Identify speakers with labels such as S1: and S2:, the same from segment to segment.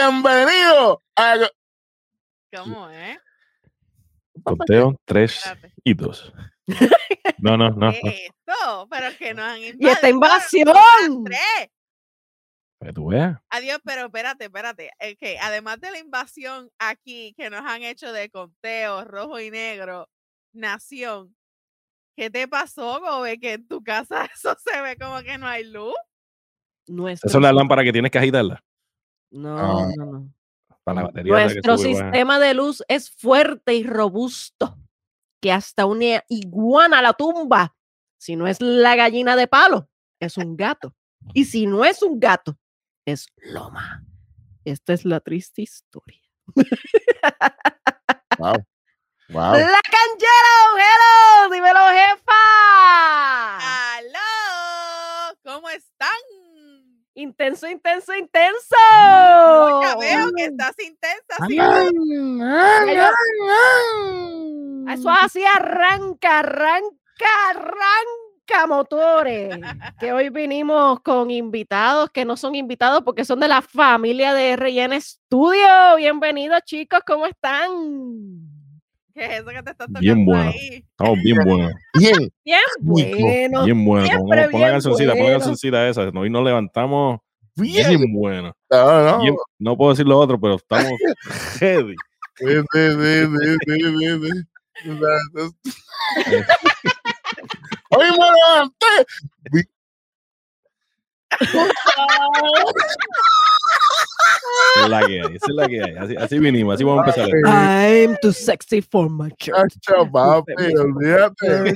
S1: Bienvenido a.
S2: ¿Cómo es?
S3: Conteo 3
S2: Espérate.
S3: y 2. No, no, no. no.
S2: ¿Qué es esto? Pero que nos han
S4: Y esta
S2: invadido,
S4: invasión.
S2: tres.
S3: Veas.
S2: Adiós, pero espérate, espérate. Es que además de la invasión aquí que nos han hecho de conteo rojo y negro, nación, ¿qué te pasó, Gobe? Que en tu casa eso se ve como que no hay luz.
S4: Nuestro,
S3: Esa es la lámpara que tienes que agitarla.
S4: No,
S1: Ah.
S4: no, no.
S3: Para la batería. esa que
S4: Nuestro
S3: sube
S4: sistema de luz es fuerte y robusto, que hasta una iguana la tumba. Si no es la gallina de palo, es un gato. Y si no es un gato, es loma. Esta es la triste historia.
S1: Wow. Wow.
S4: ¡La canchera! ¡Hello! ¡Dímelo, jefa!
S2: ¡Aló!
S4: Intenso, intenso, intenso.
S2: Ya veo que estás intensa.
S4: Eso así arranca, arranca, arranca motores. Que hoy vinimos con invitados que no son invitados porque son de la familia de RN Studio. Bienvenidos, chicos, ¿cómo están?
S2: ¿Qué es eso que te estás tocando
S3: Bien bueno.
S2: ahí?
S3: Estamos bien buenos.
S1: Bien.
S4: Bien bueno.
S3: Bien. Pon,
S4: siempre
S3: pon la
S4: bien
S3: cancioncita, pon la cancioncita esa. Hoy nos levantamos
S1: Bien.
S3: bien buenos.
S1: No, no.
S3: Bien- no puedo decir lo otro, pero estamos heavy.
S1: Bien, bien, bien, bien, bien, bien, bien. O sea, es- Hoy me levanté.
S3: Es la que hay. Esa es la que hay. Así, así vinimos, así vamos a empezar.
S4: I'm too sexy for my church.
S1: Chacho, papi, olvídate.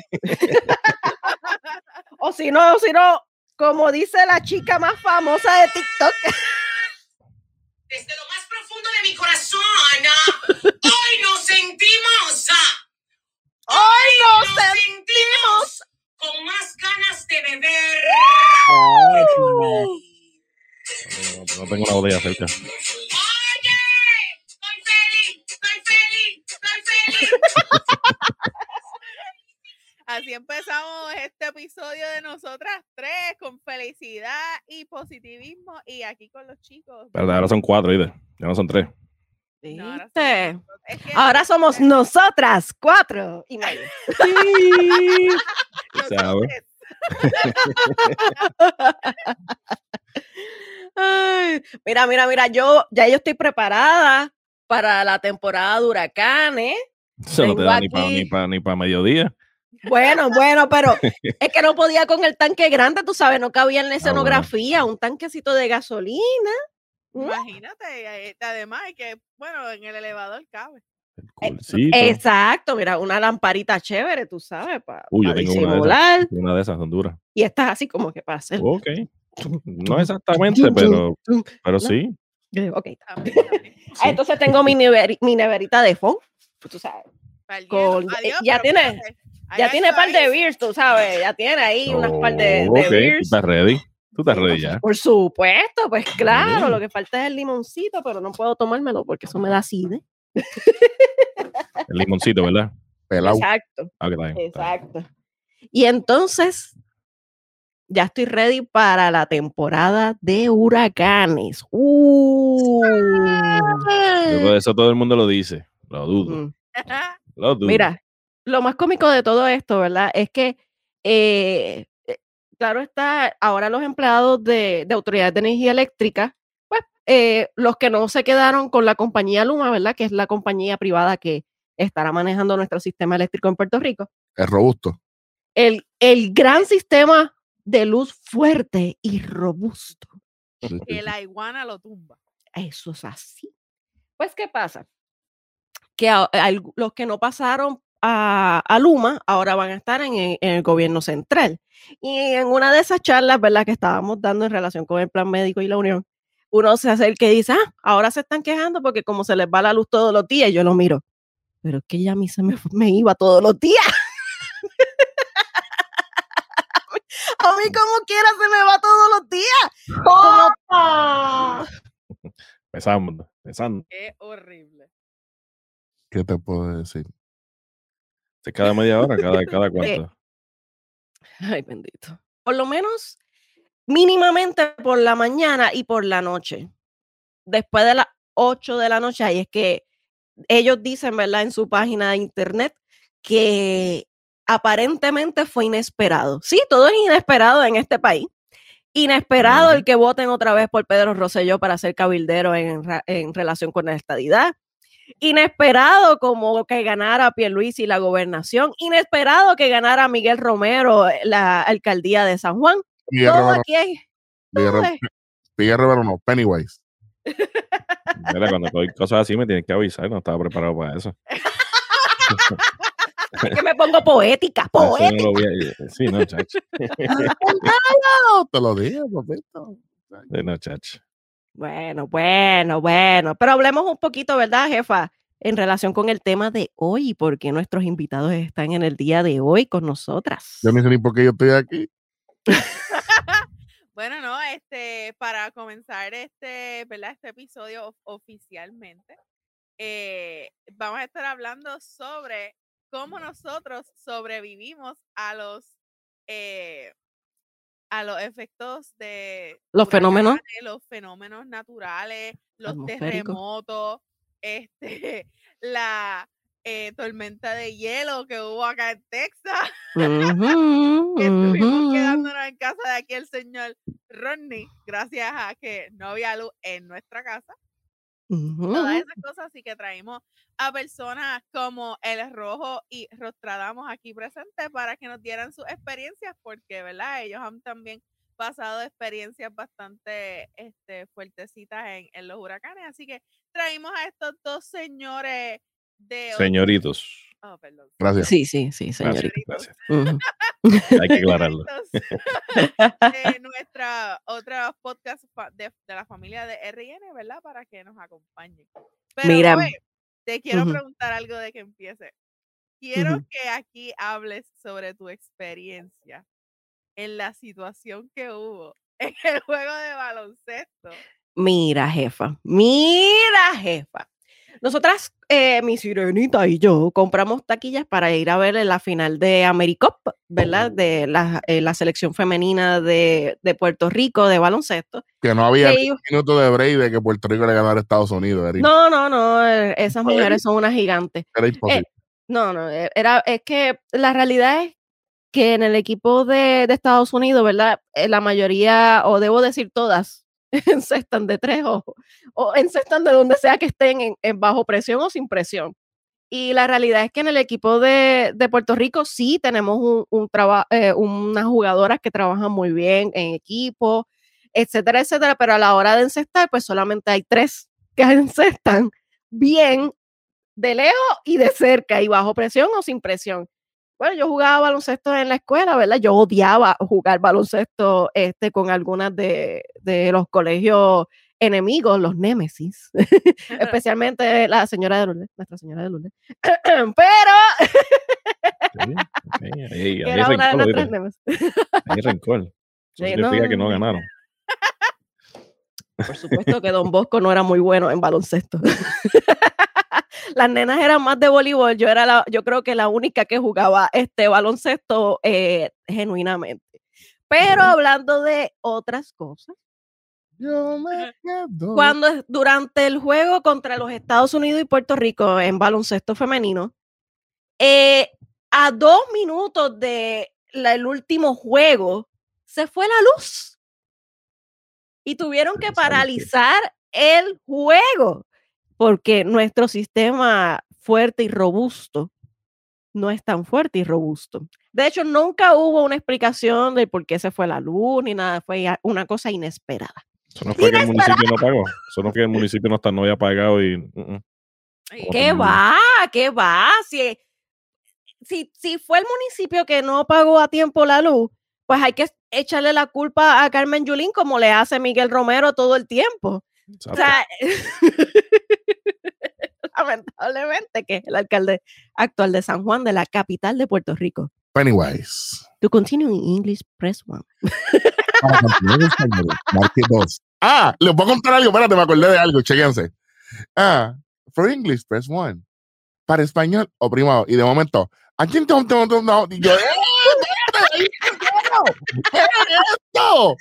S4: O si no, o si no, como dice la chica más famosa de TikTok.
S5: Desde lo más profundo de mi corazón, hoy nos sentimos,
S4: ¡Hoy
S5: nos
S4: nos
S5: sentimos con más ganas de beber.
S3: No, tengo una botella cerca.
S5: Oye, estoy feliz, estoy feliz, estoy feliz.
S2: Así empezamos este episodio de nosotras tres con felicidad y positivismo y aquí con los chicos.
S3: Pero ahora son cuatro, ¿viste? Ya no son tres.
S2: No, ahora somos
S4: ¿Viste?
S2: Es que
S4: Ahora somos nosotras, cuatro y medio.
S3: ¿sabes?
S4: Ay, mira, mira, mira, yo ya yo estoy preparada para la temporada de huracanes.
S3: Eso no te
S4: Tengo
S3: da ni para ni pa, ni pa mediodía.
S4: Bueno, bueno, pero es que no podía con el tanque grande, tú sabes, no cabía en la
S3: bueno.
S4: escenografía, un tanquecito de gasolina.
S2: Imagínate, eh, además es que, bueno, en el elevador cabe.
S3: El
S4: Eh. Exacto, mira, una lamparita chévere, tú sabes, para
S3: Uy, yo tengo una de esas. Una de esas son duras.
S4: Y estás así como que para hacer.
S3: Ok. No exactamente, pero, pero sí.
S4: Ok. Ah,
S3: sí.
S4: entonces tengo mi, neveri- mi neverita de foam, pues tú sabes. Con- eh,
S2: Adiós,
S4: ya tiene- Ya tiene par de beers, tú sabes, ya tiene ahí unas par de,
S3: Oh,
S4: de beers.
S3: estás ready. Tú estás ready
S4: por
S3: ya.
S4: Por supuesto, pues claro, lo que falta es el limoncito, pero no puedo tomármelo porque eso me da acidez.
S3: El limoncito, ¿verdad?
S1: Pelao.
S4: Exacto,
S3: Ah, que está bien, está bien.
S4: exacto. Y entonces, ya estoy ready para la temporada de huracanes. Uh.
S3: Eso todo el mundo lo dice. Lo dudo.
S4: Mm.
S3: Lo dudo.
S4: Mira, lo más cómico de todo esto, ¿verdad? Es que, eh, eh, claro está, ahora los empleados de, de autoridades de energía eléctrica, pues eh, los que no se quedaron con la compañía Luma, ¿verdad? Que es la compañía privada que estará manejando nuestro sistema eléctrico en Puerto Rico.
S1: Es robusto.
S4: El, el gran sistema de luz fuerte y robusto.
S2: Que la iguana lo tumba.
S4: Eso es así. Pues, ¿qué pasa? Que a- los que no pasaron a, a Luma ahora van a estar en, el- en el gobierno central. Y en una de esas charlas, ¿verdad?, que estábamos dando en relación con el plan médico y la unión, uno se acerca y dice, ah, ahora se están quejando porque como se les va la luz todos los días, yo lo miro. Pero es que ya a mí se me, me iba todos los días. A mí como quiera se me va todos los días. Como- ¡Ah!
S3: Empezamos. Empezando.
S2: Qué horrible.
S1: ¿Qué te puedo decir?
S3: De Cada media hora, cada, cada cuánto.
S4: Ay, bendito. Por lo menos mínimamente por la mañana y por la noche. Después de las 8 de la noche, ahí es que ellos dicen, ¿verdad? En su página de internet que aparentemente fue inesperado. Sí, todo es inesperado en este país. Inesperado el que voten otra vez por Pedro Rosselló para ser cabildero en, en relación con la estadidad. Inesperado como que ganara Pierluisi la gobernación. Inesperado que ganara Miguel Romero eh, la alcaldía de San Juan.
S1: Miguel
S4: Todo
S1: Romero,
S4: aquí es-
S1: Miguel
S4: todo
S1: Romero-
S4: es-
S1: Miguel Romero no, Pennywise.
S3: Mira, cuando hay cosas así me tienes que avisar, no estaba preparado para eso.
S4: es que me pongo poética,
S3: no
S4: poética.
S3: a- Sí, no, chacho.
S1: No, te lo digo, papito.
S3: Sí, no, chacho.
S4: Bueno, bueno, bueno. Pero hablemos un poquito, ¿verdad, jefa? En relación con el tema de hoy, porque nuestros invitados están en el día de hoy con nosotras.
S1: Yo ni sé ni por qué yo estoy aquí.
S2: Bueno, no, este, para comenzar este, ¿verdad? Este episodio of- oficialmente, eh, vamos a estar hablando sobre cómo nosotros sobrevivimos a los eh, a los efectos de
S4: Los fenómenos.
S2: huracanes, los fenómenos naturales, los terremotos, este, la eh, tormenta de hielo que hubo acá en Texas que estuvimos quedándonos en casa de aquí el señor Rodney, gracias a que no había luz en nuestra casa. Todas esas cosas, así que traímos a personas como el Rojo y Rostradamus aquí presentes para que nos dieran sus experiencias, porque, ¿verdad? Ellos han también pasado experiencias bastante este, fuertecitas en, en los huracanes, así que traímos a estos dos señores de...
S3: Señoritos.
S2: Oh, perdón.
S1: Gracias.
S4: Sí, sí, sí,
S3: Gracias,
S4: señorita.
S3: gracias.
S4: Ujú.
S3: Hay que aclararlo.
S2: de nuestra otra podcast de, de la familia de RN, ¿verdad? Para que nos acompañen. Pero
S4: Mira,
S2: te quiero preguntar algo de que empiece. Quiero que aquí hables sobre tu experiencia en la situación que hubo en el juego de baloncesto.
S4: Mira, jefa, mira, jefa. Nosotras, eh, mi sirenita y yo, compramos taquillas para ir a ver la final de AmeriCup, ¿verdad? De la, eh, la selección femenina de, de Puerto Rico de baloncesto.
S1: Que no había un minuto de break de que Puerto Rico le ganara a Estados Unidos. Era,
S4: No, no, no, eh, esas mujeres son unas gigantes.
S1: era imposible.
S4: No, no, e- era, es que la realidad es que en el equipo de, de Estados Unidos, ¿verdad? Eh, La mayoría, o debo decir todas, encestan de tres o, o encestan de donde sea que estén en bajo presión o sin presión. Y la realidad es que en el equipo de, de Puerto Rico sí tenemos un, un traba- eh, unas jugadoras que trabajan muy bien en equipo, etcétera, etcétera, pero a la hora de encestar, pues solamente hay tres que encestan bien de lejos y de cerca y bajo presión o sin presión. Bueno, yo jugaba baloncesto en la escuela, ¿verdad? Yo odiaba jugar baloncesto este, con algunas de, de los colegios enemigos, los némesis, especialmente la señora de Lourdes, nuestra señora de Lourdes. Pero
S3: Sí, ok, Ahí,
S4: era una de
S3: rencor,
S4: nuestras
S3: ¿oíste?
S4: némesis.
S3: Hay rencor. Eso
S4: Sí,
S3: significa que no
S4: no.
S3: ganaron.
S4: Por supuesto que Don Bosco no era muy bueno en baloncesto. Las nenas eran más de voleibol. Yo era la, yo creo que la única que jugaba este baloncesto eh, genuinamente. Pero hablando de otras cosas,
S1: Yo me quedo.
S4: cuando durante el juego contra los Estados Unidos y Puerto Rico en baloncesto femenino, eh, a dos minutos de la- el último juego, se fue la luz. Y tuvieron que paralizar el juego porque nuestro sistema fuerte y robusto no es tan fuerte y robusto. De hecho, nunca hubo una explicación de por qué se fue la luz ni nada. Fue una cosa inesperada.
S3: Eso no fue que el municipio no pagó. Eso no fue que el municipio no, está, no había pagado y. mm.
S2: Y-
S4: ¿Qué va? ¿Qué va? Si, si, si fue el municipio que no pagó a tiempo la luz, pues hay que echarle la culpa a Carmen Yulín como le hace Miguel Romero todo el tiempo. O
S3: Exacto.
S4: sea, lamentablemente que es el alcalde actual de San Juan, de la capital de Puerto Rico.
S1: Pennywise.
S4: To continue in English, press one.
S1: Marque dos. Ah, les voy a contar algo. Espérate, me acordé de algo. Chequense. Ah, for English, press one. Para español, oprimado. Y de momento, ¿a quién te- no? Y yo, ¡eh! ¿Qué es esto?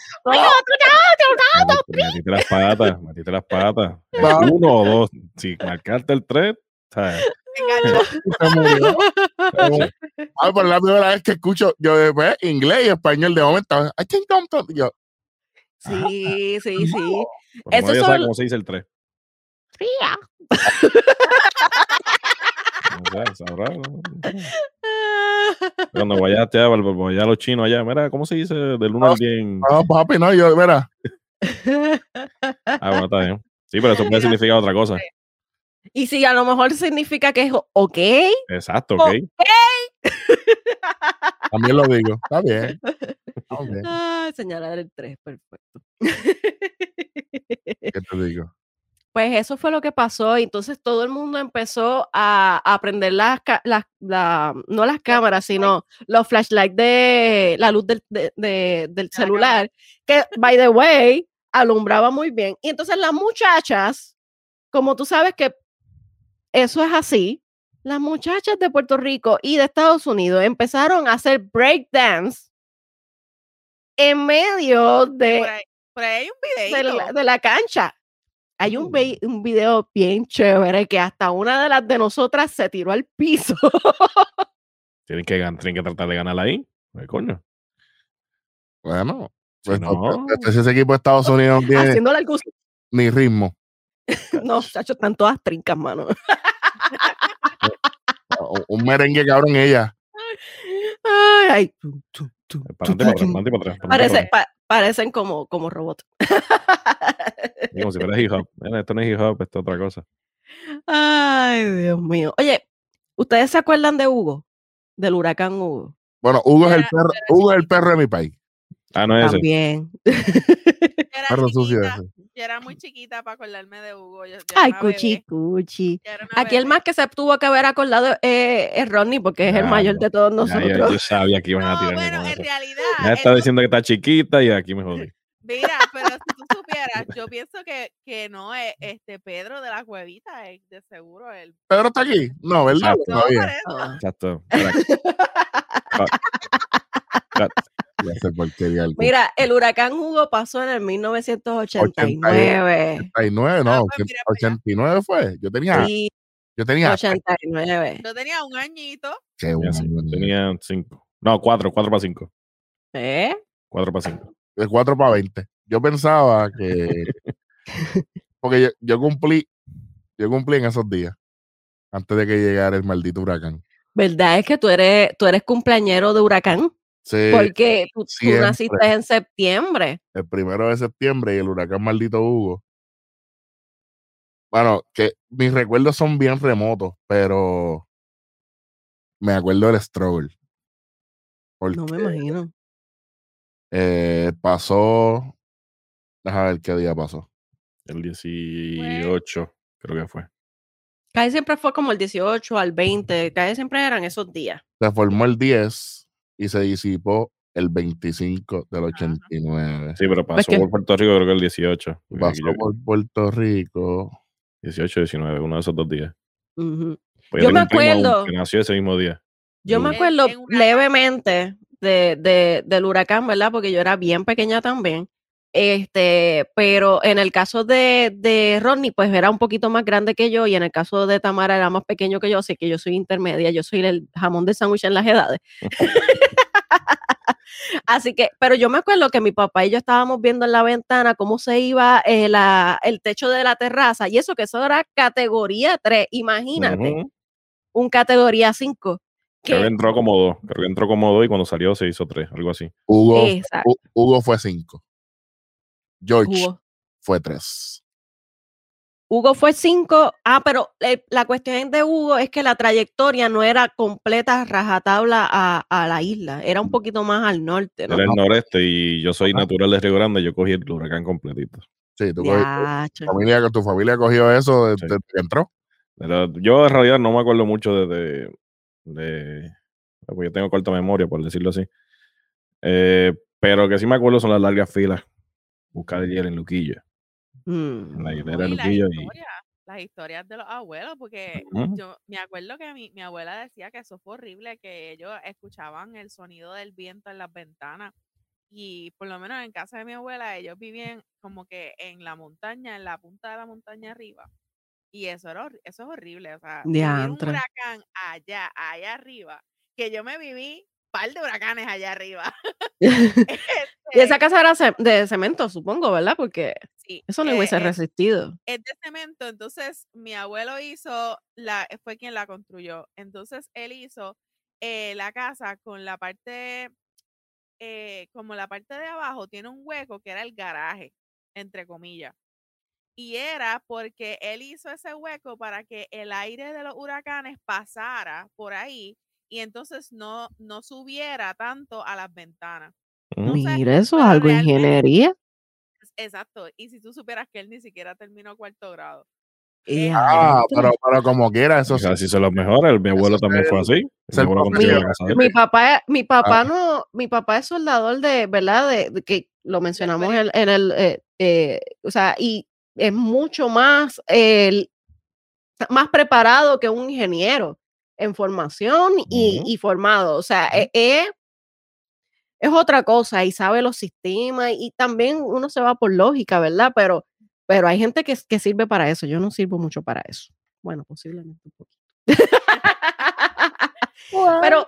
S3: Metiste las patas, metiste las patas. Uno o dos. Si marcaste el tres,
S1: Ay, por la primera vez que escucho yo después inglés y español de momento. I think I'm yo,
S4: Sí, sí, sí.
S3: No, ya sabe cómo se dice el tres. No sé, sabrá, ¿no? Cuando vayaste a, vaya a los chinos allá, mira, ¿cómo se dice del 1 al 10?
S1: No, papi, no, yo, mira.
S3: Ah, bueno, está bien. Sí, pero eso puede significar otra cosa.
S4: Y si a lo mejor significa que es ok,
S3: Exacto, ok.
S1: También lo digo. Está bien. Está bien.
S4: ah, señalar el 3, perfecto.
S1: ¿Qué te digo?
S4: Pues eso fue lo que pasó. y Entonces todo el mundo empezó a, a prender las, las la- no las cámaras, sino los flashlights de la luz del, de- de- del celular, que, by the way, alumbraba muy bien. Y entonces las muchachas, como tú sabes que eso es así, las muchachas de Puerto Rico y de Estados Unidos empezaron a hacer breakdance en medio de,
S2: Por ahí, por ahí hay un
S4: de la, de la cancha. Hay un,
S1: Mm.
S4: un video bien chévere que hasta una de las de nosotras se tiró al piso.
S3: Tienen que, tienen que tratar de ganar ahí. Ay, coño.
S1: Bueno,
S3: Si
S1: pues,
S3: no,
S1: este- ese equipo de Estados Unidos tiene ni ritmo.
S4: No, chacho, están todas trincas, mano.
S1: Un- Un merengue cabrón ella.
S4: Ay, Parece, pa- parecen como, como robots.
S3: Como si fuera hip hop. Mira, esto no es hip hop, esto es otra cosa.
S4: Ay, Dios mío. Oye, ¿ustedes se acuerdan de Hugo? Del huracán Hugo.
S1: Bueno, Hugo es el perro, Hugo es el perro de mi país.
S3: Ah, no es ese.
S4: También.
S2: Yo era,
S1: Perro sucio ese.
S2: Yo era muy chiquita para acordarme de Hugo. Yo, yo era
S4: Ay,
S2: bebé,
S4: cuchi, cuchi. Aquí el más que se tuvo que haber acordado eh, es Ronnie, porque es el mayor de todos
S3: Ya, ya,
S4: nosotros.
S3: yo sabía que iban a
S2: No,
S3: tirarme
S2: bueno, en
S3: eso.
S2: realidad.
S3: Ya está diciendo que está chiquita y aquí me jodí.
S2: Mira, pero si tú supieras, yo pienso que, que no es este Pedro de la cuevita, es de seguro él.
S1: ¿Pedro está aquí? No, ¿verdad?
S3: Exacto.
S2: No.
S3: Exacto.
S4: Mira, el huracán Hugo pasó en el 1989.
S1: 89, no,
S2: Ah, pues mira para allá.
S1: 89 fue. Yo tenía,
S4: Sí,
S1: yo tenía,
S4: 89.
S2: Yo tenía un añito.
S1: qué bueno, bueno.
S3: Tenía cinco. No, cuatro, cuatro para cinco.
S4: ¿Eh?
S3: Cuatro para cinco.
S1: de 4 para 20. Yo pensaba que, porque yo, yo cumplí, yo cumplí en esos días, antes de que llegara el maldito huracán.
S4: ¿Verdad es que tú eres, tú eres cumpleañero de huracán?
S1: Sí,
S4: Porque tú, naciste en septiembre.
S1: el primero de septiembre y el huracán maldito Hugo. Bueno, que mis recuerdos son bien remotos, pero me acuerdo del struggle. Porque
S4: No me imagino.
S1: eh, pasó, déjame ver qué día pasó.
S3: El 18, creo que fue.
S4: Casi siempre fue como el 18 al 20, casi siempre eran esos días.
S1: Se formó el 10 y se disipó el 25 del 89.
S3: Sí, pero pasó
S4: que-
S3: por Puerto Rico, creo que el 18. porque aquí
S1: Pasó
S3: yo-
S1: por Puerto Rico.
S3: 18 19, uno de esos dos días. Pues
S4: Yo me acuerdo-
S3: Que nació ese mismo día.
S4: Yo me acuerdo levemente de, de- del huracán, ¿verdad? Porque yo era bien pequeña también. Este, pero en el caso de, de Rodney, pues era un poquito más grande que yo, y en el caso de Tamara era más pequeño que yo, así que yo soy intermedia, yo soy el jamón de sándwich en las edades. Así que, pero yo me acuerdo que mi papá y yo estábamos viendo en la ventana cómo se iba eh, la- el techo de la terraza, y eso que eso era categoría 3, imagínate,
S3: Ujú.
S4: un categoría 5.
S3: Creo que entró como dos. Creo que entró como dos y cuando salió se hizo tres, algo así.
S1: Hugo, Hugo fue 5. George
S4: Hugo.
S1: fue 3.
S4: Hugo fue 5. Ah, pero eh, la cuestión de Hugo es que la trayectoria no era completa rajatabla a, a la isla, era un poquito más al norte, ¿no?
S3: Era el noreste y yo soy
S1: Ajá.
S3: natural de Río Grande. Yo cogí el huracán completito.
S1: Sí, tú cogí-
S4: Yacho.
S1: tu, familia, tu familia cogió eso desde
S3: Sí.
S1: que entró.
S3: Pero yo en realidad no me acuerdo mucho de. de, de- pues yo tengo corta memoria, por decirlo así. Eh, pero que sí me acuerdo son las largas filas. Buscar el hielo en Luquillo.
S4: Mm.
S3: En la hilera de Luquillo. Y,
S2: historias, las historias de los abuelos, porque yo me acuerdo que mi, mi abuela decía que eso fue horrible, que ellos escuchaban el sonido del viento en las ventanas y por lo menos en casa de mi abuela, ellos vivían como que en la montaña, en la punta de la montaña arriba. Y eso, era, eso es horrible. O sea, un huracán allá, allá arriba, que yo me viví par de huracanes allá arriba.
S4: Y esa
S2: Este,
S4: casa era de cemento, supongo, ¿verdad? Porque
S2: sí,
S4: eso no
S2: eh,
S4: hubiese
S2: es-
S4: resistido.
S2: es de cemento, entonces mi abuelo hizo, la, fue quien la construyó. Entonces él hizo eh, la casa con la parte, eh, como la parte de abajo tiene un hueco que era el garaje, entre comillas. Y era porque él hizo ese hueco para que el aire de los huracanes pasara por ahí y entonces no, no subiera tanto a las ventanas.
S4: Mira, eso es algo de ingeniería.
S2: Exacto. Y si tú supieras que él ni siquiera terminó cuarto grado.
S1: Ah, pero, pero como quiera, eso sí.
S3: si son los mejores, mi abuelo también fue así. Mi
S4: papá, mi papá
S1: Ah.
S4: no, mi papá es soldador de, ¿verdad? De, de que lo mencionamos en, en el, eh, eh, o sea, y es mucho más, el, más preparado que un ingeniero en formación y,
S3: Ujú.
S4: y formado. O sea, eh, eh, es otra cosa y sabe los sistemas y también uno se va por lógica, ¿verdad? Pero, pero hay gente que, que sirve para eso. Yo no sirvo mucho para eso. Bueno, posiblemente un poquito. Pero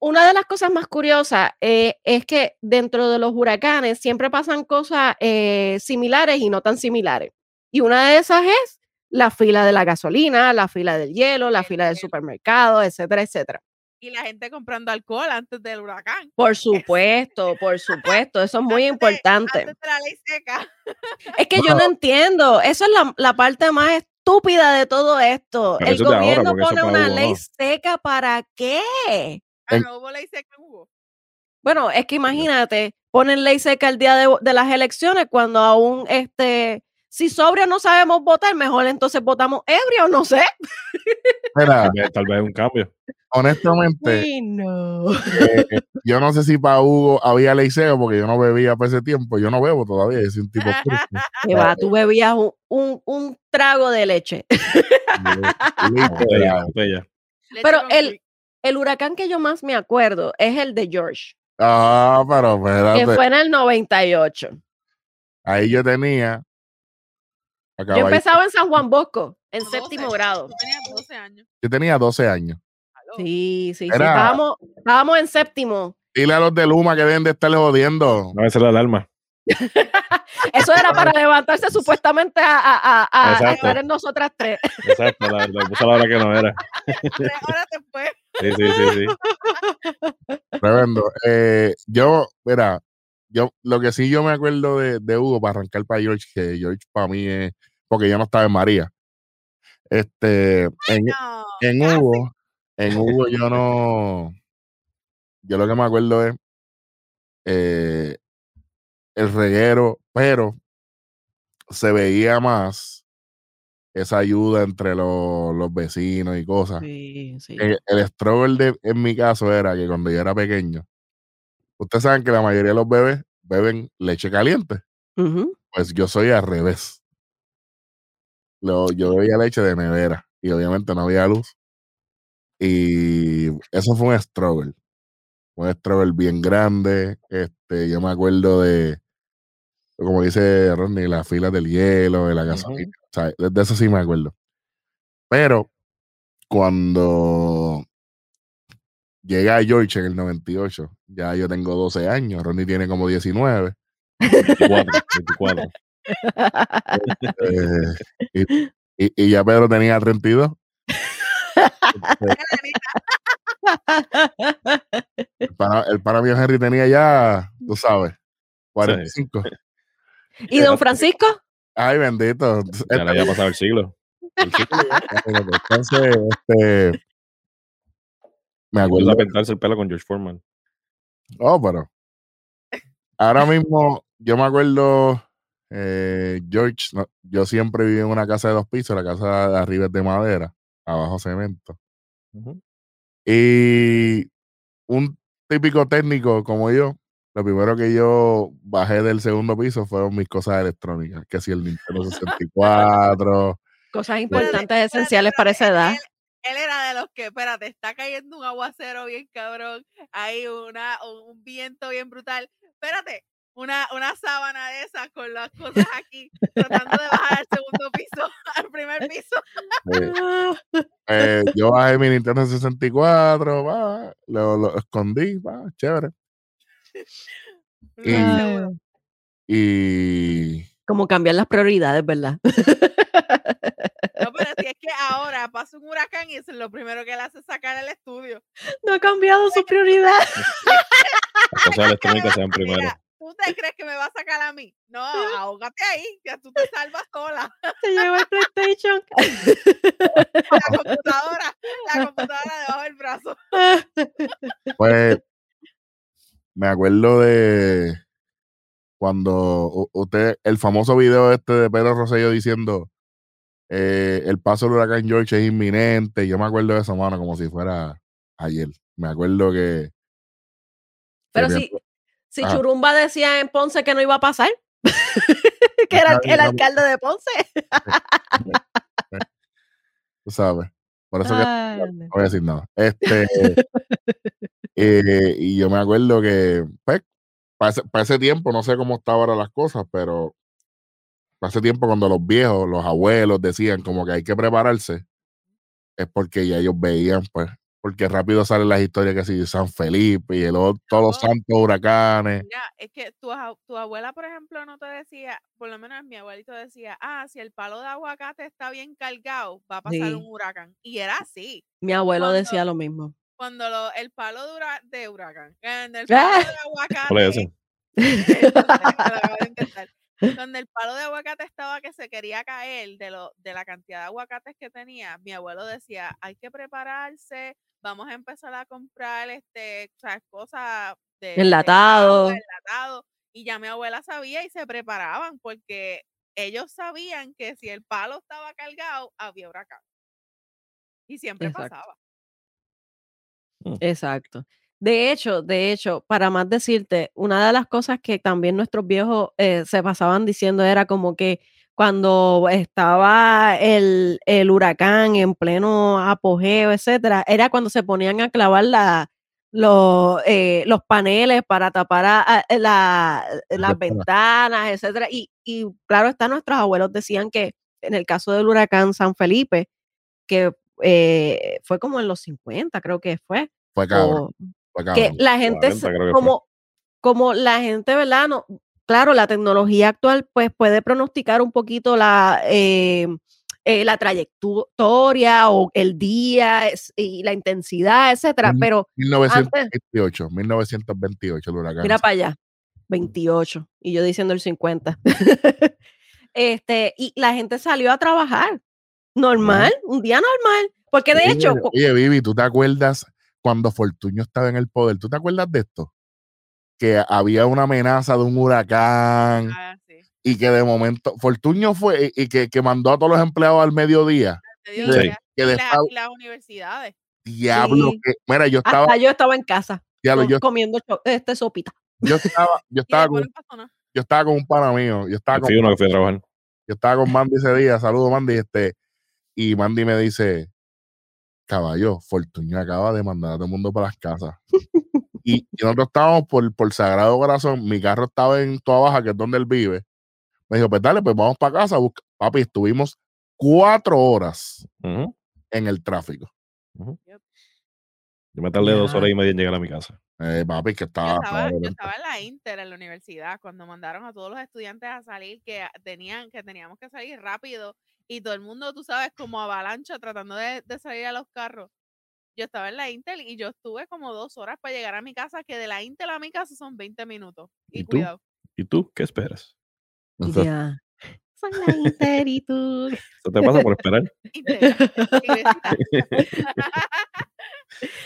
S4: una de las cosas más curiosas eh, es que dentro de los huracanes siempre pasan cosas eh, similares y no tan similares. Y una de esas es la fila de la gasolina, la fila del hielo, la
S2: El
S4: fila del supermercado, etcétera, etcétera.
S2: Y la gente comprando alcohol antes del huracán.
S4: Por supuesto, por supuesto, eso es muy
S2: Antes
S4: importante.
S2: Antes de la ley seca.
S4: Es que yo no entiendo, eso es la, la parte más estúpida de todo esto.
S3: Pero
S4: El
S3: ahora,
S4: gobierno pone una ley
S3: no.
S4: seca para qué?
S2: Ah, no hubo ley seca en Hugo.
S4: Bueno, es que imagínate, ponen ley seca el día de, de las elecciones cuando aún, este, si sobrio no sabemos votar, mejor entonces votamos ebrio, no sé.
S1: Mira,
S3: Tal vez, un cambio.
S1: honestamente,
S4: Uy, no.
S1: eh, yo no sé si para Hugo había seca porque yo no bebía por ese tiempo. Yo no bebo todavía, soy un tipo.
S4: Que va, tú bebías un, un- un trago de leche. Pero el-. El huracán que yo más me acuerdo es el de George,
S1: Ah, pero
S4: que
S1: espérate.
S4: fue en el 98.
S1: Ahí yo tenía.
S4: Yo empezaba en San Juan Bosco, en séptimo
S2: 12.
S4: grado.
S2: Tú tenías 12 años.
S1: Yo tenía 12 años.
S4: Sí, sí, sí. Estábamos, estábamos en séptimo.
S1: Dile a los de Luma que deben de estarle jodiendo.
S3: No es la alarma.
S4: Eso era para levantarse supuestamente a, a, a, a estar en nosotras tres.
S3: Exacto, la, la puse a la hora que no era.
S2: Tres horas después.
S3: Sí, sí, sí, sí.
S1: Tremendo. Eh, yo, mira, yo lo que sí yo me acuerdo de, de Hugo para arrancar para George, que George para mí es porque yo no estaba en María. Este, en, Hugo, en Hugo yo no, yo lo que me acuerdo es eh, el reguero, pero se veía más esa ayuda entre los, los vecinos y cosas.
S4: Sí, sí.
S1: El, el struggle de, en mi caso era que cuando yo era pequeño, ustedes saben que la mayoría de los bebés beben leche caliente. Pues yo soy al revés. Lo- yo bebía leche de nevera y obviamente no había luz. Y eso fue un struggle. Un struggle bien grande. Este, yo me acuerdo de, como dice Ronnie, las filas del hielo, de la gasolina. O sea, de, eso sí me acuerdo. Pero cuando llega George en el 98, ya yo tengo 12 años, Ronnie tiene como 19.
S3: 24, 24.
S1: Eh, y, y- y ya Pedro tenía 32. El pana, el mío Henry tenía ya, tú sabes, 45.
S4: ¿Y don Francisco?
S1: Ay, bendito.
S3: Ya le había pasado el siglo. El siglo
S1: Entonces, este. Me
S3: Acuerdo a pintarse el pelo con George Foreman.
S1: Oh, pero. Ahora mismo, yo me acuerdo. Eh, George, no, yo siempre viví en una casa de dos pisos, la casa de arriba es de madera, abajo cemento. Y un típico técnico como yo, lo primero que yo bajé del segundo piso fueron mis cosas electrónicas, que si el Nintendo 64.
S4: Cosas importantes, esenciales para esa edad.
S2: Él, él era de los que, espérate, está cayendo un aguacero bien cabrón, hay una, un, un viento bien brutal. Espérate, una, una sábana de esas con las cosas aquí, tratando de bajar al segundo piso, al primer piso.
S1: Eh, eh, yo bajé mi Nintendo 64, va, lo, lo escondí, va, chévere. Y-. Y
S4: Como cambiar las prioridades, ¿verdad?
S2: No, pero si es que ahora pasa un huracán y eso es lo primero que él hace es sacar el estudio.
S4: No ha cambiado su prioridad.
S3: Las cosas electrónicas sean primero.
S2: Mira, ¿tú te crees que me va a sacar a mí? No, ahógate ahí, ya tú te salvas sola.
S4: Se llevó el PlayStation.
S2: La computadora, la computadora debajo del brazo.
S1: pues me acuerdo de cuando usted, el famoso video este de Pedro Rosselló diciendo eh, el paso del huracán George es inminente. Yo me acuerdo de esa mano como si fuera ayer. Me acuerdo que.
S4: Pero
S1: que me
S4: si,
S1: Ajá.
S4: Churumba decía en Ponce que no iba a pasar, que era el, el alcalde de Ponce.
S1: tú sabes. Por eso que
S4: Ay,
S1: no voy a decir nada. Este, eh, y yo me acuerdo que, pues, para ese, para ese tiempo, no sé cómo estaban ahora las cosas, pero para ese tiempo cuando los viejos, los abuelos decían como que hay que prepararse, es porque ya ellos veían, pues, porque rápido salen las historias que si San Felipe y el, otro- todos los santos huracanes.
S2: Mira, es que tu, tu abuela, por ejemplo, no te decía, por lo menos mi abuelito decía, ah, si el palo de aguacate está bien cargado, va a pasar
S4: Sí.
S2: un huracán. Y era así.
S4: Mi abuelo
S2: Cuando-
S4: decía lo mismo.
S2: Cuando lo- el palo de, hura- de huracán, eh, el palo de aguacate, acabo de inventar. Donde el palo de aguacate estaba que se quería caer de, lo, de la cantidad de aguacates que tenía, mi abuelo decía, hay que prepararse, vamos a empezar a comprar este, o sea, cosas de, de
S4: Enlatado.
S2: agua, enlatado. Y ya mi abuela sabía y se preparaban porque ellos sabían que si el palo estaba cargado, había huracán. Y siempre
S4: Exacto.
S2: pasaba.
S4: Exacto. De hecho, de hecho, para más decirte, una de las cosas que también nuestros viejos eh, se pasaban diciendo era como que cuando estaba el, el huracán en pleno apogeo, etcétera, era cuando se ponían a clavar la, los, eh, los paneles para tapar a- a- la- las
S1: ventanas.
S4: etcétera. Y, y claro está, nuestros abuelos decían que en el caso del huracán San Felipe, que eh, fue como en los 50, creo que fue,
S1: Fue cabrón,
S4: o
S1: fue
S4: que
S1: cabrón.
S4: la gente
S3: 40
S4: se-
S3: creo que fue.
S4: como como la gente verdad no claro la tecnología actual pues puede pronosticar un poquito la eh, eh, la trayectoria o el día es- y la intensidad etcétera pero
S1: 1928, 1928 el huracán.
S4: mira para allá 28 y yo diciendo el 50 este y la gente salió a trabajar normal un día normal porque de
S1: Oye,
S4: hecho
S1: Oye, Vivi, ¿tú te acuerdas cuando Fortuño estaba en el poder? ¿Tú te acuerdas de esto? Que había una amenaza de un huracán
S2: Ah, sí.
S1: y que de momento Fortuño fue y y que, que mandó a todos los empleados al mediodía.
S2: Mediodía.
S1: Que
S2: Y
S1: después,
S2: la- y las universidades.
S1: diablo,
S4: Sí.
S1: que, mira, yo estaba,
S4: hasta yo estaba en casa
S1: diablo,
S4: com-
S1: yo,
S4: comiendo este sopita
S1: yo estaba, yo estaba con, yo estaba con un pana mío, yo estaba con,
S3: fui uno que fui a trabajar.
S1: yo estaba con Mandy ese día, saludo Mandy, este, y Mandy me dice, caballo, Fortuño acaba de mandar a todo el mundo para las casas. Y, y nosotros estábamos por, por Sagrado Corazón, mi carro estaba en Toa Baja, que es donde él vive. Me dijo, pues dale, pues vamos para casa. busca-". Papi, estuvimos cuatro horas
S3: Ujú.
S1: en el tráfico.
S3: Yo me tardé dos horas y media en llegar a mi casa.
S1: Eh, papi, que
S2: Yo
S1: estaba...
S2: estaba,
S1: estaba
S2: yo estaba en la Inter, en la universidad, cuando mandaron a todos los estudiantes a salir, que tenían, que teníamos que salir rápido, y todo el mundo, tú sabes, como avalancha, tratando de, de salir a los carros. Yo estaba en la Intel y yo estuve como dos horas para llegar a mi casa, que de la Intel a mi casa son 20 minutos. Y,
S3: ¿Y tú?
S2: cuidado.
S3: ¿Y tú qué esperas?
S1: Entonces,
S4: Ya. Soy la interitud.
S3: Eso te pasa por esperar.
S2: Intel.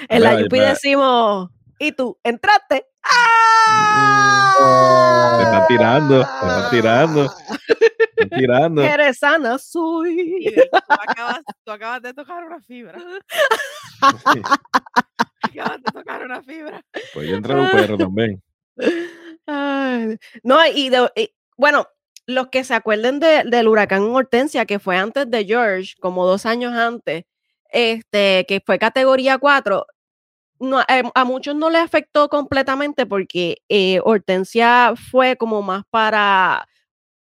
S4: En la Yupi decimos, ¿y tú? ¿Entraste?
S3: Te están tirando, te están tirando. Te están tirando.
S4: Eres sana soy.
S2: Tú, acabas, tú acabas de tocar una fibra. Acabas de tocar una fibra.
S3: Pues yo entré en un perro también.
S4: Ay, no, y, de- y, bueno, los que se acuerden de- del huracán Hortensia, que fue antes de George, como dos años antes, este, que fue categoría 4, no, eh, a muchos no le afectó completamente porque eh, Hortensia fue como más para,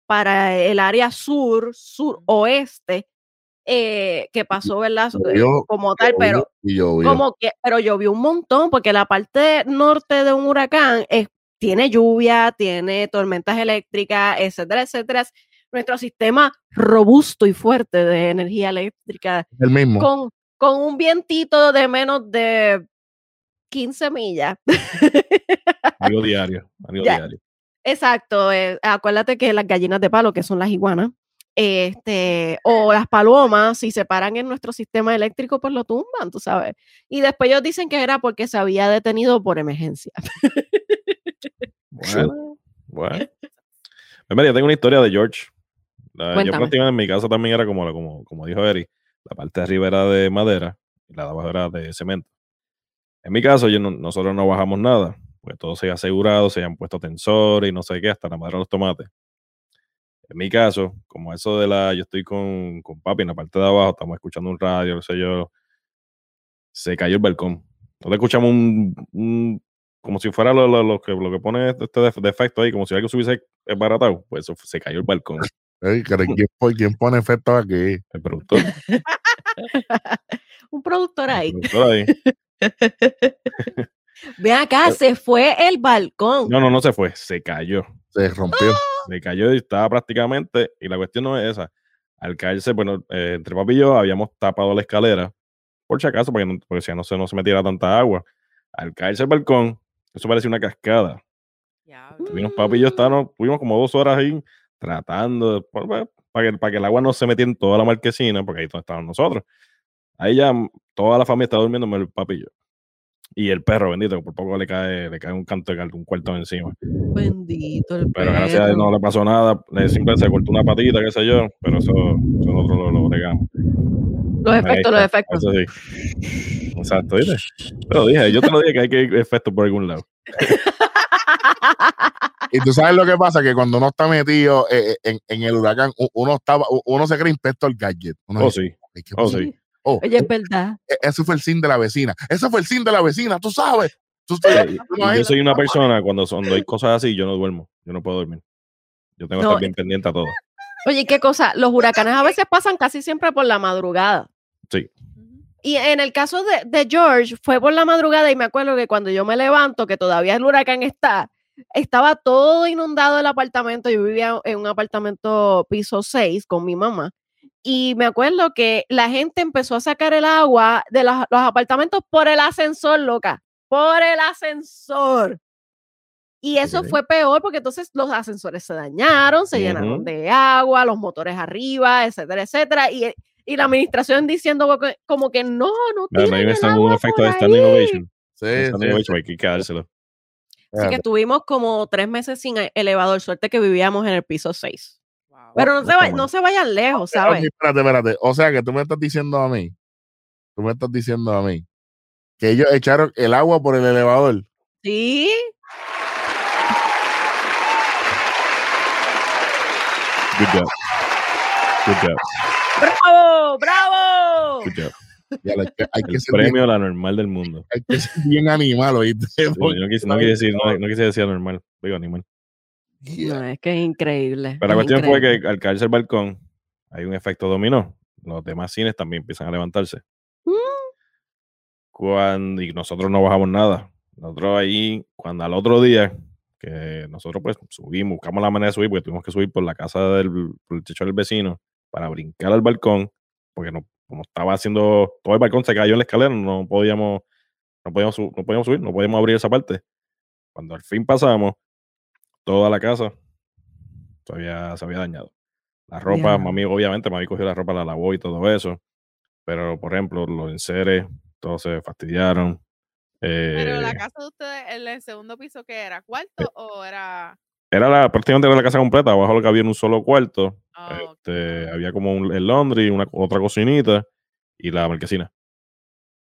S4: para el área sur, suroeste, eh, que pasó, ¿verdad? Eh, como tal, pero
S1: y llovió.
S4: como que, pero llovió un montón, porque la parte norte de un huracán es- tiene lluvia, tiene tormentas eléctricas, etcétera, etcétera. Es Nuestro sistema robusto y fuerte de energía eléctrica,
S1: el mismo.
S4: con, con un vientito de menos de 15 millas.
S3: Algo diario. Algo
S4: Ya.
S3: diario.
S4: Exacto, eh, acuérdate que las gallinas de palo, que son las iguanas, este, o las palomas, si se paran en nuestro sistema eléctrico, pues lo tumban, tú sabes. Y después ellos dicen que era porque se había detenido por emergencia.
S3: Bueno, bueno. Pues mira, yo tengo una historia de George. La- yo prácticamente en mi casa también era como, como, como dijo Eri, la parte de arriba era de madera y la de abajo era de cemento. En mi caso, yo no- nosotros no bajamos nada, pues todo se ha asegurado, se han puesto tensores y no sé qué, hasta la madera de los tomates. En mi caso, como eso de la, yo estoy con, con papi en la parte de abajo, estamos escuchando un radio, no sé yo, se cayó el balcón. Nosotros escuchamos un, un- como si fuera lo, lo- lo que, lo que pone este def- defecto ahí, como si algo se hubiese baratado, pues eso se cayó el balcón.
S1: Ey, ¿quién, quién pone efecto aquí?
S3: El productor,
S4: Un productor
S3: el
S4: ahí.
S3: productor ahí.
S4: Ve acá, se fue el balcón.
S3: No, no, no se fue, se cayó.
S1: Se rompió.
S3: Se cayó y estaba prácticamente, y la cuestión no es esa. Al caerse, bueno, eh, entre papi y yo habíamos tapado la escalera, por si acaso, porque, no- porque si no se, no se metiera tanta agua. Al caerse el balcón, eso parecía una cascada. Tuvimos papi y yo estábamos, tuvimos como dos horas ahí tratando pues, para que, para que el agua no se metiera en toda la marquesina, porque ahí estaban nosotros. Ahí ya toda la familia estaba durmiendo, el papi y yo. Y el perro, bendito, que por poco le cae, le cae un canto de un cuarto encima.
S4: Bendito el
S3: Pero gracias a Dios no le pasó nada. Le simplemente se cortó una patita, qué sé yo, pero eso, eso nosotros lo, lo bregamos.
S4: Los efectos, los
S3: está,
S4: efectos.
S3: Eso sí. Exacto, ¿viste? Te lo dije, yo te lo dije que hay que ir efectos por algún lado.
S1: Y tú sabes lo que pasa, que cuando uno está metido eh, eh, en, en el huracán, uno estaba, u- uno se cree inspector gadget. Uno
S3: Oh,
S1: dice,
S3: sí.
S1: "Ay, ¿qué
S3: Oh, sí.
S1: Oh,
S4: Oye, es verdad.
S1: e- ese fue el sin de la vecina. Ese fue el sin de la vecina, tú sabes. Tú tú imaginas-
S3: yo soy una persona, cuando, son- cuando hay cosas así, yo no duermo. Yo no puedo dormir. Yo tengo que
S4: No,
S3: estar bien pendiente a todo.
S4: Oye, ¿qué cosa? Los huracanes a veces pasan casi siempre por la madrugada.
S3: Sí.
S4: Y en el caso de, de George, fue por la madrugada y me acuerdo que cuando yo me levanto, que todavía el huracán está, estaba todo inundado el apartamento. Yo vivía en un apartamento piso 6 con mi mamá. Y me acuerdo que la gente empezó a sacar el agua de los, los apartamentos por el ascensor, loca. Por el ascensor. Y eso
S1: Ok.
S4: fue peor porque entonces los ascensores se dañaron, se llenaron
S3: Ujú.
S4: de agua, los motores arriba, etcétera, etcétera. Y, y la administración diciendo como que- no, no tiren
S3: ahí
S4: el
S3: está un efecto de standing
S4: ahí.
S3: ovation.
S1: Sí,
S3: Standing
S1: sí,
S3: ovation, hay que quedárselo.
S4: Así que estuvimos como tres meses sin elevador. Suerte que vivíamos en el piso 6. Pero no se, va- no se vayan lejos, ¿sabes?
S1: espérate, espérate. O sea que tú me estás diciendo a mí, tú me estás diciendo a mí, que ellos echaron el agua por el elevador.
S4: Sí.
S3: Good job. Good job.
S4: ¡Bravo! ¡Bravo!
S3: Good job.
S1: Ya hay que, hay que
S3: El
S1: ser bien,
S3: premio a la normal del mundo.
S1: hay que ser bien animal, ¿oíste?
S3: Sí, no, quise, no, quise decir, no, no quise decir normal, digo animal.
S4: No, es que es increíble.
S3: Pero la
S4: es
S3: cuestión fue que al caerse el balcón, hay un efecto dominó. Los demás cines también empiezan a levantarse.
S4: Mm.
S3: Cuando, y nosotros no bajamos nada. Nosotros ahí, cuando al otro día, que nosotros pues subimos, buscamos la manera de subir, porque tuvimos que subir por la casa del, por el techo del vecino para brincar al balcón, porque no, como estaba haciendo, todo el balcón se cayó en la escalera, no podíamos, no podíamos, no podíamos subir, no podíamos abrir esa parte. Cuando al fin pasamos, toda la casa se había, se había dañado. La ropa,
S4: Ya.
S3: mami, obviamente, mami cogió la ropa, la lavó y todo eso. Pero, por ejemplo, los enseres, todos se fastidiaron.
S2: Pero la
S3: Eh,
S2: casa de ustedes, el, el segundo piso, ¿qué era? ¿Cuarto o era.?
S3: era la, prácticamente era la casa completa. Abajo lo que había en un solo cuarto.
S2: Ah.
S3: Este, había como un, el laundry, una, otra cocinita y la marquesina.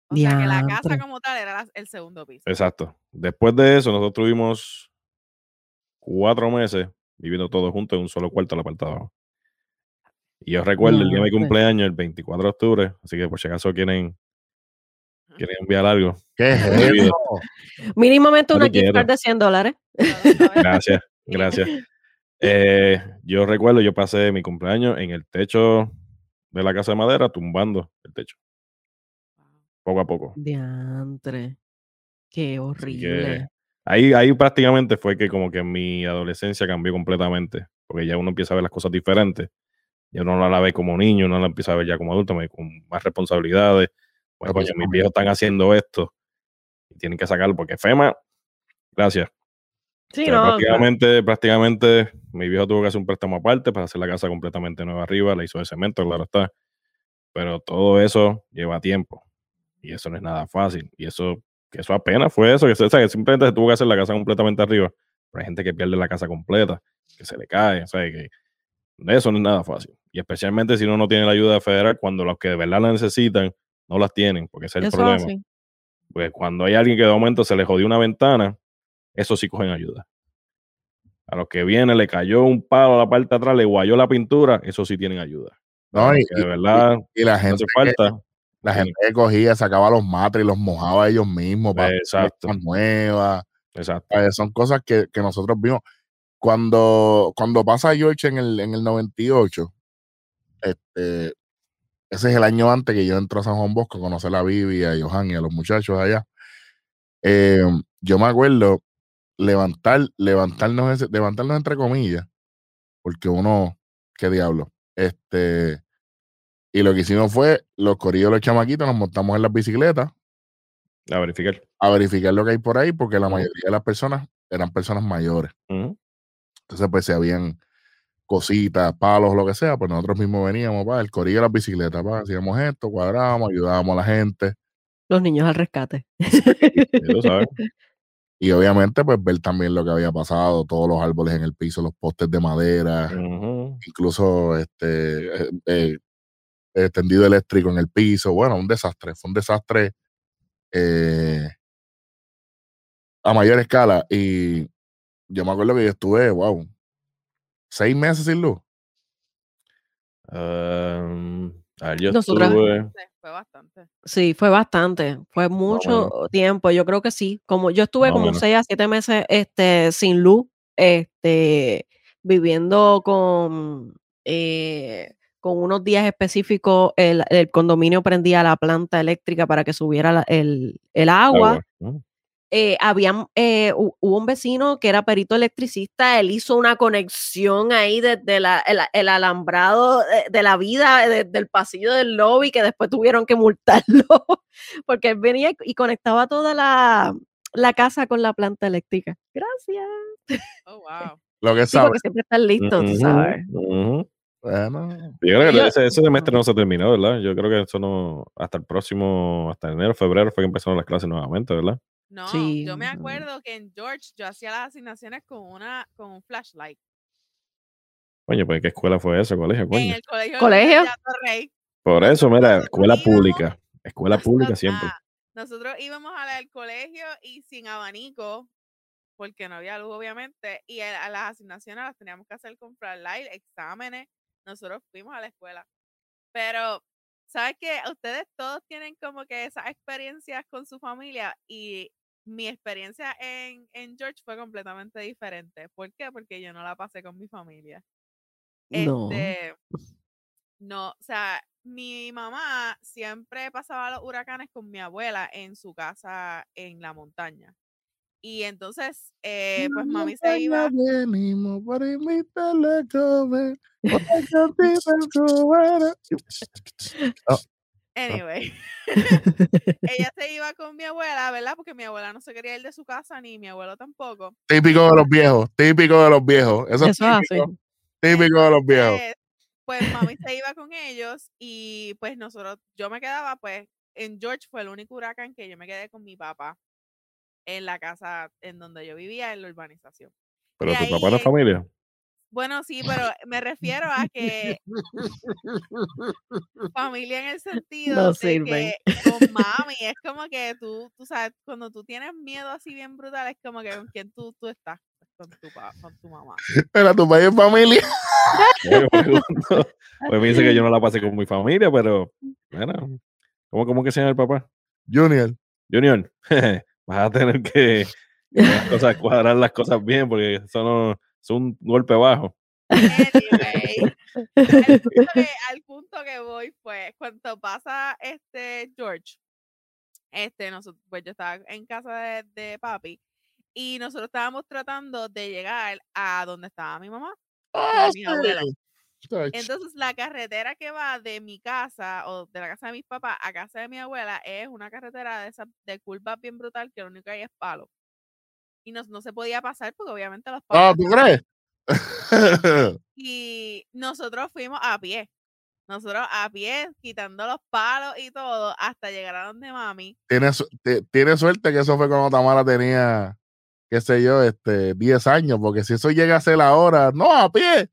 S2: O sea que la casa como tal era la- el segundo piso.
S3: Exacto. Después de eso, nosotros tuvimos cuatro meses viviendo todos juntos en un solo cuarto en la parte de abajo. Y yo recuerdo el día de mi cumpleaños, el 24 de octubre, así que por si acaso quieren ¿Quieres enviar algo?
S1: ¿Qué es?
S4: Mínimamente una gift card de 100 dólares.
S3: Gracias, gracias. Eh, yo recuerdo, yo pasé mi cumpleaños en el techo de la casa de madera, tumbando el techo, poco a poco.
S4: Diantre. Qué horrible.
S3: Ahí, ahí prácticamente fue que como que mi adolescencia cambió completamente, porque ya uno empieza a ver las cosas diferentes. Ya uno no la ve como niño, uno la empieza a ver ya como adulto, me- con más responsabilidades. Pues, coño, mis viejos están haciendo esto y tienen que sacarlo, porque FEMA, gracias.
S4: Sí,
S3: O sea,
S4: no,
S3: prácticamente, prácticamente, mi viejo tuvo que hacer un préstamo aparte para hacer la casa completamente nueva arriba, la hizo de cemento, claro está. Pero todo eso lleva tiempo. Y eso no es nada fácil. Y eso, que eso apenas fue eso, que, se- o sea, que simplemente se tuvo que hacer la casa completamente arriba. Pero hay gente que pierde la casa completa, que se le cae, o sea, que eso no es nada fácil. Y especialmente si uno no tiene la ayuda federal, cuando los que de verdad la necesitan, no las tienen, porque ese es el
S4: eso
S3: problema.
S4: así.
S3: Pues cuando hay alguien que de momento se le jodió una ventana, eso sí cogen ayuda. A los que viene, le cayó un palo a la parte de atrás, le guayó la pintura, eso sí tienen ayuda.
S1: No, y,
S3: de verdad
S1: y la
S3: no
S1: gente,
S3: hace
S1: que,
S3: falta.
S1: La
S3: tienen-
S1: gente que cogía, sacaba los matres y los mojaba ellos mismos para
S3: Exacto.
S1: nuevas.
S3: Exacto.
S1: Eh, son cosas que, que nosotros vimos. Cuando, cuando pasa George en el, en el 98, este, ese es el año antes que yo entro a San Juan Bosco a conocer a Vivi, a Johan y a los muchachos allá. Eh, yo me acuerdo levantar, levantarnos, levantarnos entre comillas, porque uno, qué diablo, este, y lo que hicimos fue, los corillos, los chamaquitos, nos montamos en las bicicletas
S3: A verificar.
S1: a verificar lo que hay por ahí, porque la mayoría de las personas eran personas mayores. Entonces, pues, si habían cositas, palos, lo que sea, pues nosotros mismos veníamos, pa, el corillo de las bicicletas, pa, hacíamos esto, cuadrábamos, ayudábamos a la gente.
S4: Los niños al rescate.
S3: Tú sabes.
S1: Y obviamente, pues, ver también lo que había pasado, todos los árboles en el piso, los postes de madera, incluso este eh, eh, eh, tendido eléctrico en el piso. Bueno, un desastre, fue un desastre eh, a mayor escala. Y yo me acuerdo que yo estuve, wow, seis meses sin luz.
S3: Um, a ver, yo
S4: Nosotras-
S3: estuve.
S2: Sí, fue bastante.
S4: Sí, fue bastante, fue mucho tiempo, yo creo que sí. Como yo estuve como
S3: menos.
S4: seis a siete meses este, sin luz, este, viviendo con, eh, con unos días específicos, el, el condominio prendía la planta eléctrica para que subiera la- el, el agua. eh, habían, eh, hu- hubo un vecino que era perito electricista, él hizo una conexión ahí desde la, el, el alambrado de, de la vida, de- del pasillo del lobby, que después tuvieron que multarlo, porque él venía y- conectaba toda la, la casa con la planta eléctrica. Gracias.
S2: Oh, wow.
S1: Lo que
S4: Sí,
S1: sabes.
S4: siempre están listos, tú sabes.
S3: Yo creo que
S4: Yo-
S3: ese, ese semestre no se terminó, ¿verdad? Yo creo que eso no, hasta el próximo, hasta enero, febrero fue que empezaron las clases nuevamente, ¿verdad?
S2: No,
S4: Sí,
S2: yo me acuerdo que en George yo hacía las asignaciones con una con un flashlight.
S3: Coño, pues ¿qué escuela fue esa? Colegio,
S2: En el colegio.
S4: ¿Colegio?
S3: Por eso, mira,
S2: nosotros
S3: escuela
S2: íbamos-
S3: pública. Escuela pública siempre.
S2: ah, nosotros íbamos al colegio y sin abanico, porque no había luz, obviamente, y el- a las asignaciones las teníamos que hacer con flashlight, exámenes. Nosotros fuimos a la escuela. Pero, ¿sabes qué? Ustedes todos tienen como que esas experiencias con su familia y mi experiencia en, en George fue completamente diferente. ¿Por qué? Porque yo no la pasé con mi familia.
S4: No.
S2: Este, no, o sea, mi mamá siempre pasaba los huracanes con mi abuela en su casa en la montaña. Y entonces, eh, pues mami se iba.
S1: Oh,
S2: Anyway, ella se iba con mi abuela, ¿verdad? Porque mi abuela no se quería ir de su casa, ni mi abuelo tampoco.
S1: típico de los viejos, típico de los viejos. Eso es
S4: Eso es así.
S1: típico, típico de los viejos.
S2: Entonces, Pues mami se iba con ellos y pues nosotros, yo me quedaba, pues en George fue el único huracán que yo me quedé con mi papá en la casa en donde yo vivía, en la urbanización.
S3: Pero tu papá no es
S2: en-
S3: familia.
S2: Bueno, sí, pero me refiero a que familia en el sentido
S4: No
S2: de
S4: sirven.
S2: que con mami es como que tú, tú sabes, cuando tú tienes miedo así bien brutal, es como que con quién tú, tú estás, Pues, con tu, pa- con tu mamá.
S1: Era tu país en familia.
S3: Pregunto. Pues me dice que yo no la pasé con mi familia, pero bueno, ¿cómo, cómo que se llama el papá?
S1: Junior,
S3: Junior, vas a tener que que las cosas, cuadrar las cosas bien porque eso no es un golpe bajo.
S2: Anyway, el punto que- al punto que voy fue cuando pasa este George, este, nosotros, pues yo estaba en casa de, de papi y nosotros estábamos tratando de llegar a donde estaba mi mamá.
S1: Ah,
S2: mi abuela. Entonces la carretera que va de mi casa o de la casa de mis papás a casa de mi abuela es una carretera de esas de curvas bien brutal que lo único que hay es palo. Y no, no se podía pasar porque obviamente los palos
S1: Ah, ¿tú crees?
S2: y nosotros fuimos a pie. Nosotros a pie, quitando los palos y todo, hasta llegar a donde mami.
S1: tiene, tiene suerte que eso fue cuando Tamara tenía, qué sé yo, este, 10 años, porque si eso llega a ser ahora, no, a pie.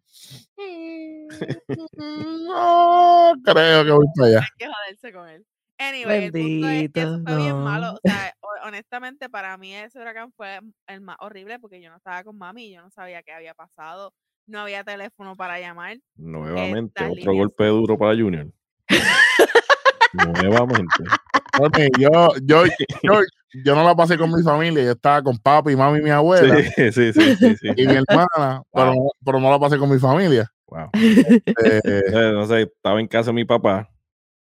S1: No creo que voy para allá.
S2: Hay que joderse con él. Anyway, el punto es que eso
S4: Bendito,
S2: fue bien malo. O sea, ho- honestamente, para mí ese huracán fue el más horrible porque yo no estaba con mami y yo no sabía qué había pasado. No había teléfono para llamar.
S3: Nuevamente, otro
S2: líneas
S3: golpe duro para Junior. Nuevamente.
S1: Oye, yo, yo, yo, yo no la pasé con mi familia, yo estaba con papi, mami y mi abuela
S3: Sí, sí, sí, sí, sí.
S1: y mi hermana, pero, no- pero no la pasé con mi familia.
S3: Wow.
S1: Eh,
S3: Eh, No sé, estaba en casa de mi papá.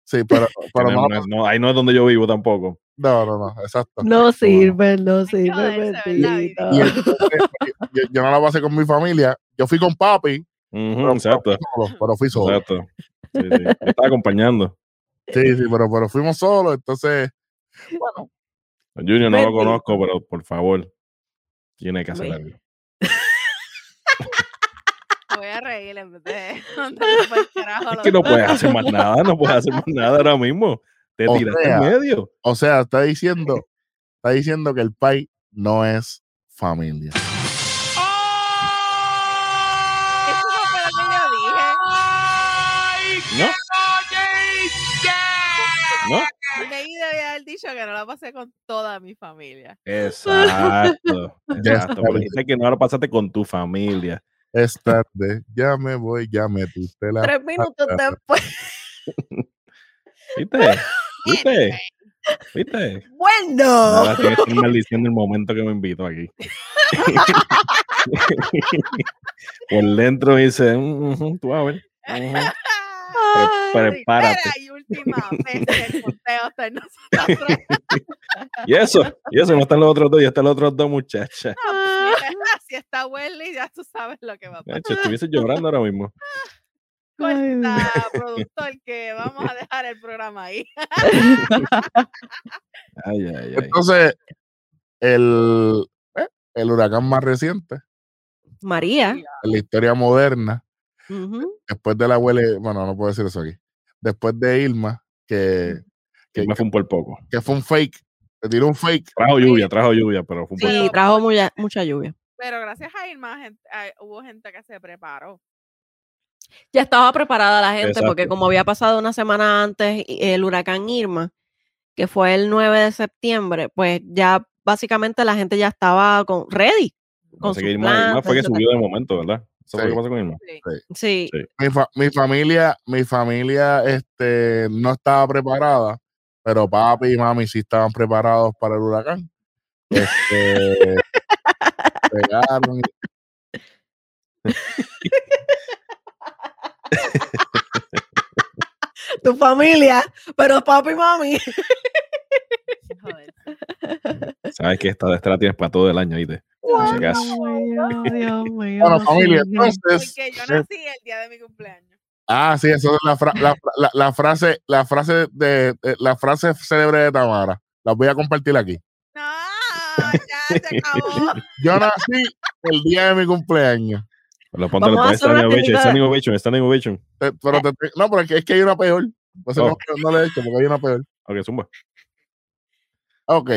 S1: sí, pero, pero
S3: no- ahí no es donde yo vivo tampoco.
S1: no, no, no, exacto.
S4: No sirve, no sirve,
S2: joderse, ¿verdad,
S4: bendito.
S1: Y entonces, yo, yo no la pasé con mi familia, yo fui con papi, pero,
S3: exacto,
S1: pero fui solo, pero fui solo.
S3: exacto. Sí, sí. Yo estaba acompañando.
S1: Sí, sí, pero, pero fuimos solos, entonces, bueno,
S3: Junior no lo conozco, pero por favor, tiene que hacer algo.
S2: Voy a reír en vez de
S3: Es que no puedes hacer más nada, no puedes hacer más nada ahora mismo. Te
S1: O
S3: tiraste
S1: sea,
S3: en medio.
S1: o sea, está diciendo, está diciendo que el país no es familia.
S2: Eso fue lo que yo dije.
S3: ¿No? ¿No?
S2: Leí debía haber dicho que no la pasé con toda mi familia.
S3: Exacto. Exacto. dice que no lo pasaste con tu familia.
S1: Es tarde, ya me voy, ya me tute la
S4: Tres minutos
S1: pata.
S4: después.
S3: ¿Viste? ¿Viste? ¿Viste?
S4: Bueno.
S3: Ahora tienes que estar maldiciendo el momento que me invito aquí. Por dentro dice, "Mm, ujú, tú a ver. ujú". Pre- prepárate.
S2: Y última vez que el conteo está en nosotros.
S3: Y eso, y eso no están los otros dos, ya están los otros dos muchachas.
S2: si está Welly, ya tú sabes lo que va a pasar.
S3: Estuviese llorando ahora mismo.
S2: Corta, productor, que vamos a dejar el programa ahí.
S3: Ay, ay, ay.
S1: Entonces, el, eh, el huracán más reciente
S4: María.
S1: en la historia moderna, Después de la abuela, bueno, no puedo decir eso aquí, después de Irma, que,
S3: Que me fue un por poco.
S1: que fue un fake, te tiró un fake.
S3: Trajo lluvia, trajo lluvia, pero fue un por
S4: Sí,
S3: poco.
S4: trajo mucha, mucha lluvia.
S2: Pero gracias a Irma, gente- a- hubo gente que se preparó.
S4: Ya estaba preparada la gente porque como había pasado una semana antes el huracán Irma, que fue el 9 de septiembre, pues ya básicamente la gente ya estaba con ready. con
S3: Así que
S4: sus
S3: Irma, Irma fue que subió de momento, ¿verdad? Eso fue lo
S1: Sí.
S3: que pasó con Irma.
S2: Sí.
S4: Sí,
S3: Sí.
S1: Mi, fa- mi familia, mi familia este, no estaba preparada, pero papi y mami sí estaban preparados para el huracán. Este, pegaron y-
S4: tu familia, pero papi y mami.
S2: Joder.
S3: Sabes que esta, esta la tienes para todo el año, ¿viste? Por si acaso.
S4: Dios mío,
S1: Bueno, familia, entonces,
S2: Porque yo
S1: eh,
S2: nací el día de mi cumpleaños.
S1: Ah, sí, eso es la, fra- la, la- la frase, la frase de, de- la frase célebre de Tamara. La voy a compartir aquí.
S2: No, ya se acabó.
S1: Yo nací el día de mi cumpleaños.
S3: Ponte standing ovation, standing ovation, standing ovation.
S1: Pero te- te- no, pero es que, es que hay una peor.
S3: Oh.
S1: no, no le he hecho, porque hay una peor.
S3: Ok, zumba.
S1: Ok.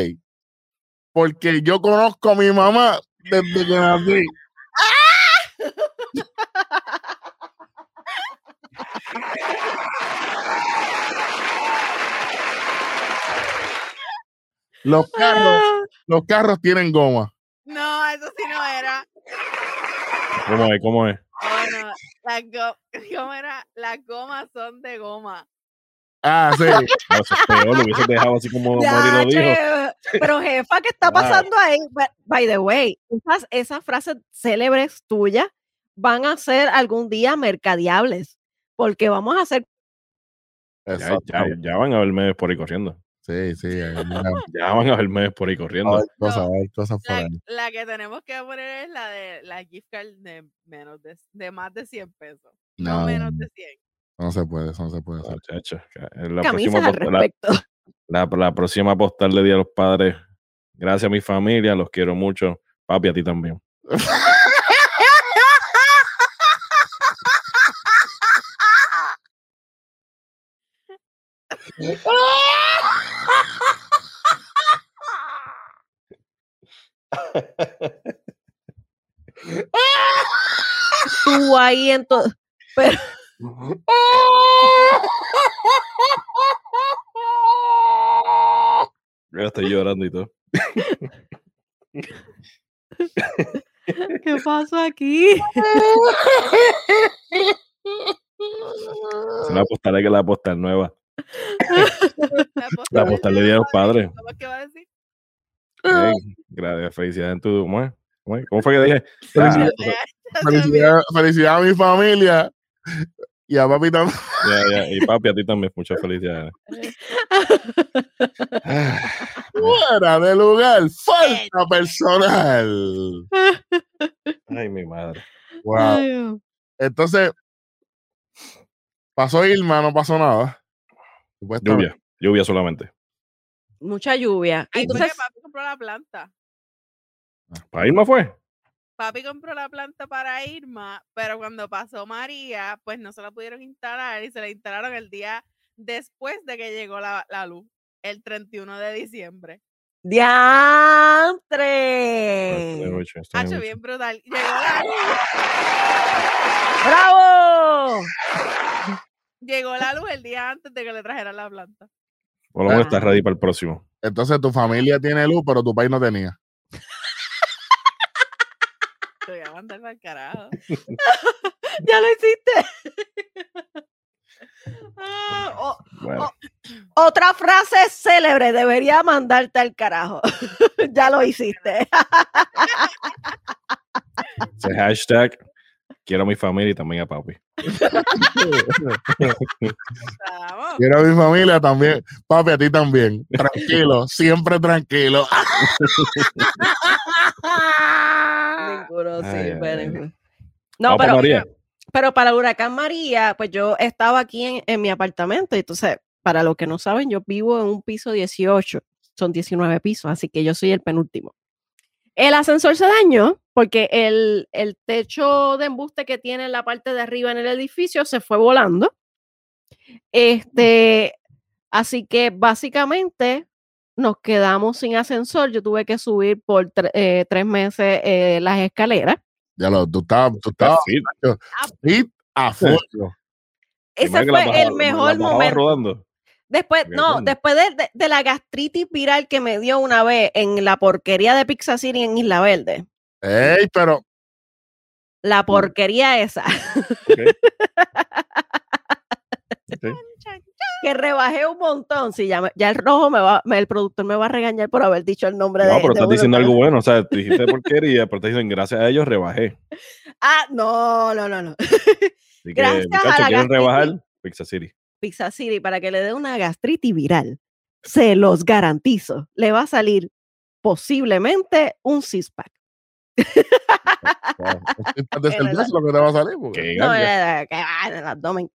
S1: Porque yo conozco a mi mamá desde que nací. Los carros,
S4: Ah,
S1: los carros tienen goma.
S2: No, eso sí no era.
S3: ¿Cómo es? ¿Cómo es?
S2: Oh, no. Las go- ¿Cómo era? Las gomas son de goma.
S1: Ah, sí.
S3: No, eso es peor, lo hubiese dejado así como
S4: Ya,
S3: lo dijo.
S4: pero jefa, ¿qué está pasando ahí? By- By the way, esas, esas frases célebres tuyas van a ser algún día mercadeables, porque vamos a hacer
S3: Ya,
S1: Exacto.
S3: ya, ya van a ver memes por ahí corriendo.
S1: Sí, sí.
S3: Ya van a ver memes por ahí corriendo.
S1: ver cosas,
S2: No.
S1: cosas por
S2: La,
S1: ahí.
S2: la que tenemos que poner es la de la gift card de menos de, de más de 100 pesos. No,
S1: No,
S2: menos de 100.
S1: No se puede, eso no se puede hacer.
S3: Muchacho, que la próxima,
S4: camisas al
S3: la,
S4: respecto.
S3: la- la próxima postal de Día de los Padres. Gracias a mi familia, los quiero mucho. Papi, a ti también.
S4: Tú ahí en todo. Pero,
S3: Yo estoy llorando y todo.
S4: ¿qué pasó aquí?
S3: Es una postal que la postal nueva. La postal de Día de los Padres.
S2: ¿Cómo es que va a decir?
S3: Gracias, felicidades en tu. ¿Cómo es? ¿Cómo fue que dije?
S1: Felicidades.
S2: Se.
S1: Felicidades felicidad a mi familia y a papi también.
S3: Y papi, a ti también. Muchas felicidades.
S1: Fuera de lugar, falta personal.
S3: Ay, mi madre.
S1: Wow. Entonces, pasó Irma, no pasó nada.
S3: Lluvia, lluvia solamente.
S4: mucha lluvia.
S2: Ay,
S4: Entonces,
S2: papi compró la planta.
S3: ¿Para Irma fue?
S2: Papi compró la planta para Irma, pero cuando pasó María, pues no se la pudieron instalar y se la instalaron el día después de que llegó la, la luz, el 31 de diciembre.
S4: ¡Diantre!
S2: Hacho, bien brutal. Llegó la luz,
S4: ¡Bravo!
S2: llegó la luz el día antes de que le trajeran la planta.
S3: Por lo menos está ready para el próximo.
S1: Entonces tu familia tiene luz, pero tu país no tenía.
S2: Te voy a mandar para el carajo.
S4: Ya lo hiciste. Ah,
S3: Bueno,
S4: otra frase célebre debería mandarte al carajo. ya lo hiciste.
S3: ese hashtag. Quiero a mi familia y también a papi.
S1: Quiero a mi familia también. Papi, a ti también. Tranquilo, siempre tranquilo.
S3: Ay, ay.
S4: ninguno. No, pero, para el huracán María, pues yo estaba aquí en, en mi apartamento. y Entonces, para los que no saben, yo vivo en un piso 18. Son 19 pisos, así que yo soy el penúltimo. El ascensor se dañó porque el, el techo de embuste que tiene en la parte de arriba en el edificio se fue volando. Este, así que básicamente nos quedamos sin ascensor. Yo tuve que subir por tre- eh, tres meses eh, las escaleras.
S1: Ya lo, tú estabas, tú estabas
S3: fit.
S1: fit a fuego.
S4: Ese fue
S3: bajaba-
S4: el mejor momento.
S3: rodando.
S4: Después,
S3: Bien,
S4: no, después de, de- de la gastritis viral que me dio una vez en la porquería de Pizza City en Isla Verde.
S1: Ey, pero
S4: La porquería esa. Que rebajé un montón. Sí, ya, el rojo me va, me- el productor me va a regañar por haber dicho el nombre de
S3: No, pero
S4: de
S3: estás
S4: uno,
S3: diciendo algo bueno. O sea, te dijiste porquería, pero te dicen gracias a ellos rebajé.
S4: Ah, no, no, no, no.
S3: Así que,
S4: Gracias a
S3: muchachos,
S4: la
S3: ¿quieren
S4: gastritis.
S3: rebajar? Pizza City.
S4: Pizza City para que le dé una gastritis viral. Se los garantizo. Le va a salir posiblemente un six-pack.
S1: de cerveza lo que te va a salir. porque-
S3: Qué
S4: No,
S3: ganga.
S4: que va en el abdomen.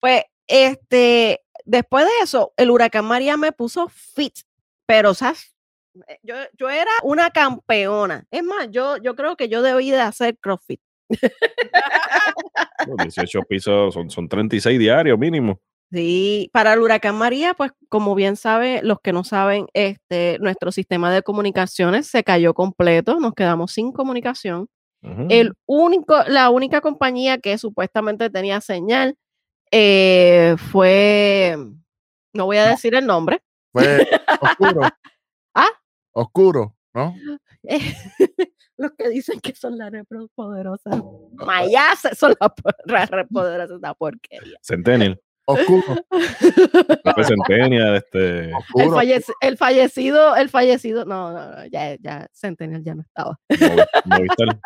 S4: Pues, este, después de eso, el huracán María me puso fit, pero, ¿sabes? Eh, Yo, yo era una campeona. Es más, yo, yo creo que yo debí de hacer CrossFit.
S3: Los 18 pisos son, son 36 diarios mínimo.
S4: Sí, para el huracán María, pues como bien sabe, los que no saben, este, nuestro sistema de comunicaciones se cayó completo, nos quedamos sin comunicación. El único, la única compañía que supuestamente tenía señal eh, fue, no voy a decir el nombre,
S1: Fue oscuro.
S4: ¿Ah?
S1: Oscuro, ¿no?
S4: eh, los que dicen que son las repoderosas. Mayas son las po- las repoderosas, esta porquería.
S3: Centennial.
S1: Oscuro.
S3: Pepe Centenia, este.
S4: El,
S1: Oscuro.
S4: falleci- el fallecido, el fallecido, no, no, no, ya, ya, Centennial ya no estaba.
S3: Movi- Movistar.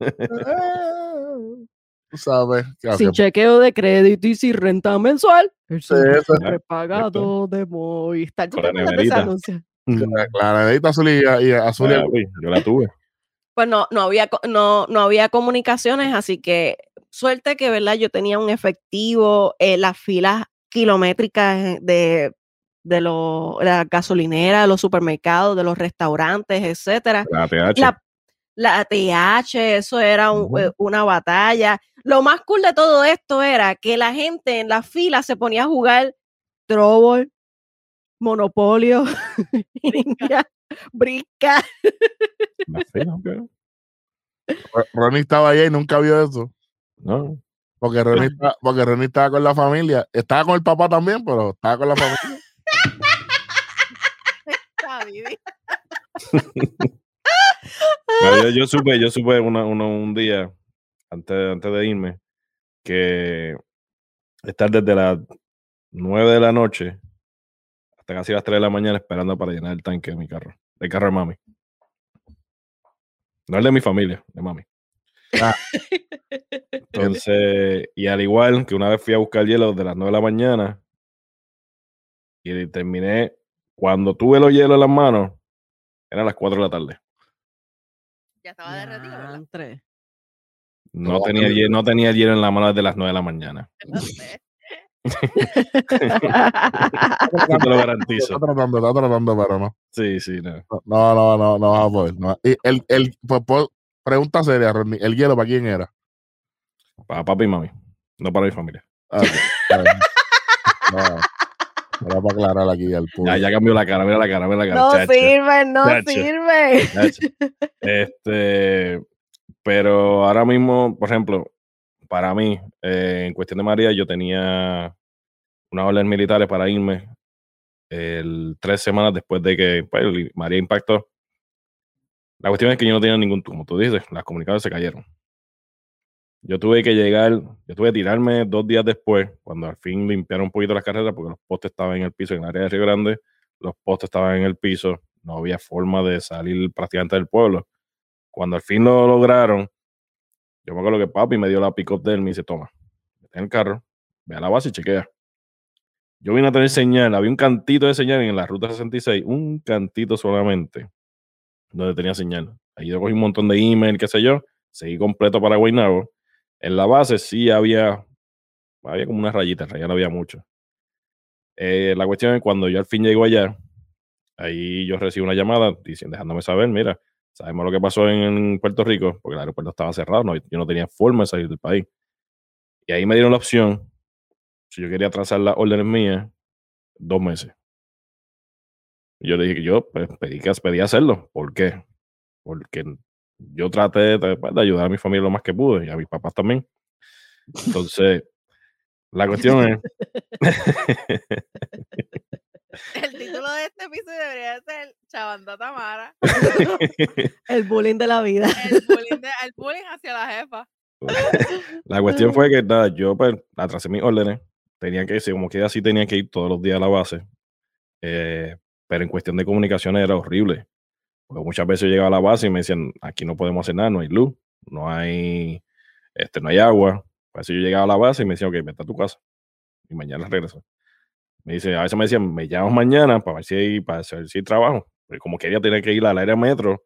S1: Sabes.
S4: Sin chequeo de crédito y sin renta mensual. El
S1: Sí, eso-
S4: siempre pagado de Movistar. ¿Tú
S3: Con
S4: te
S3: la neverita.
S1: azul y, y azul y
S3: Ah, yo la tuve.
S4: Pues no, no había, no, no había comunicaciones, así que suerte que, ¿verdad? Yo tenía un efectivo, eh, las filas kilométricas de, de lo- la gasolinera, de los supermercados, de los restaurantes, etcétera.
S3: La.
S4: La, TH, eso era un- eh, una batalla. Lo más cool de todo esto era que la gente en la fila se ponía a jugar Trouble, Monopolio, Brinca.
S1: Ronnie estaba ahí y nunca vio eso.
S3: No.
S1: Porque Ronnie, está- porque Ronnie estaba con la familia. Estaba con el papá también, pero estaba con la familia.
S2: Está
S3: yo, yo supe, yo supe una- una- un día, antes, antes de irme, que estar desde las 9 de la noche hasta casi las 3 de la mañana esperando para llenar el tanque de mi carro, del carro de mami. No el de mi familia, de mami.
S1: Ah.
S3: Entonces, y al igual que una vez fui a buscar hielo de las 9 de la mañana y terminé, cuando tuve los hielos en las manos, eran las 4 de la tarde.
S2: Ya estaba derretido, ¿verdad?
S4: Diantre.
S3: No
S1: No,
S3: tenía, hielo, no tenía hielo en la mano desde las 9 de la mañana.
S2: No sé.
S3: Te lo garantizo.
S1: Está tratando, está tratando, pero no.
S3: Sí, sí, no.
S1: No, no, no, no vas a poder. no. Y el, el, pues, pues, pregunta seria, Ronnie. ¿El hielo para quién era?
S3: Para papi y mami, no para mi familia.
S1: Ah, ok, está bien. No, era para aclarar aquí al
S3: Ya,
S1: público.
S3: ya cambió la cara, mira la cara, mira la cara.
S4: no
S3: chacho,
S4: sirve, no
S3: chacho.
S4: sirve.
S3: chacho. Este, pero ahora mismo, por ejemplo, para mí, eh, en cuestión de María, yo tenía unas órdenes militares para irme el, tres semanas después de que pues, María impactó. La cuestión es que yo no tenía ningún, como tú dices, las comunicaciones se cayeron. Yo tuve que llegar, yo tuve que tirarme dos días después, cuando al fin limpiaron un poquito las carreras, porque los postes estaban en el piso en el área de Río Grande, los postes estaban en el piso, no había forma de salir prácticamente del pueblo. Cuando al fin lo lograron, yo me acuerdo que papi me dio la pick-up de él, me dice, toma, vete en el carro, ve a la base y chequea. Yo vine a tener señal, había un cantito de señal en la ruta 66, un cantito solamente, donde tenía señal. Ahí yo cogí un montón de email, qué sé yo, seguí completo para Guaynabo. En la base sí había, había como unas rayitas, ya no había mucho. Eh, la cuestión es cuando yo al fin llego allá, ahí yo recibo una llamada diciendo, dejándome saber, mira, sabemos lo que pasó en, en Puerto Rico, porque el aeropuerto estaba cerrado, no, yo no tenía forma de salir del país. Y ahí me dieron la opción, si yo quería trazar las órdenes mías, dos meses. Yo le dije que yo pues, pedí, pedí hacerlo. ¿Por qué? Porque yo traté de, pues, de ayudar a mi familia lo más que pude y a mis papás también. Entonces, la cuestión es,
S2: El título de este episodio debería ser Chavando a Tamara.
S4: El bullying de la vida.
S2: El bullying, de- el bullying hacia la jefa.
S3: La cuestión fue que nada, yo pues atrasé mis órdenes, tenía que irse, como que así tenía que ir todos los días a la base, eh, pero en cuestión de comunicaciones era horrible, porque muchas veces yo llegaba a la base y me decían, aquí no podemos hacer nada, no hay luz, no hay, este, no hay agua, eso yo llegaba a la base y me decían, ok, vete a tu casa, y mañana regreso. Me dice, a veces me decían, me llamas mañana para ver si hay, para si hay trabajo, porque como quería tener que ir al área metro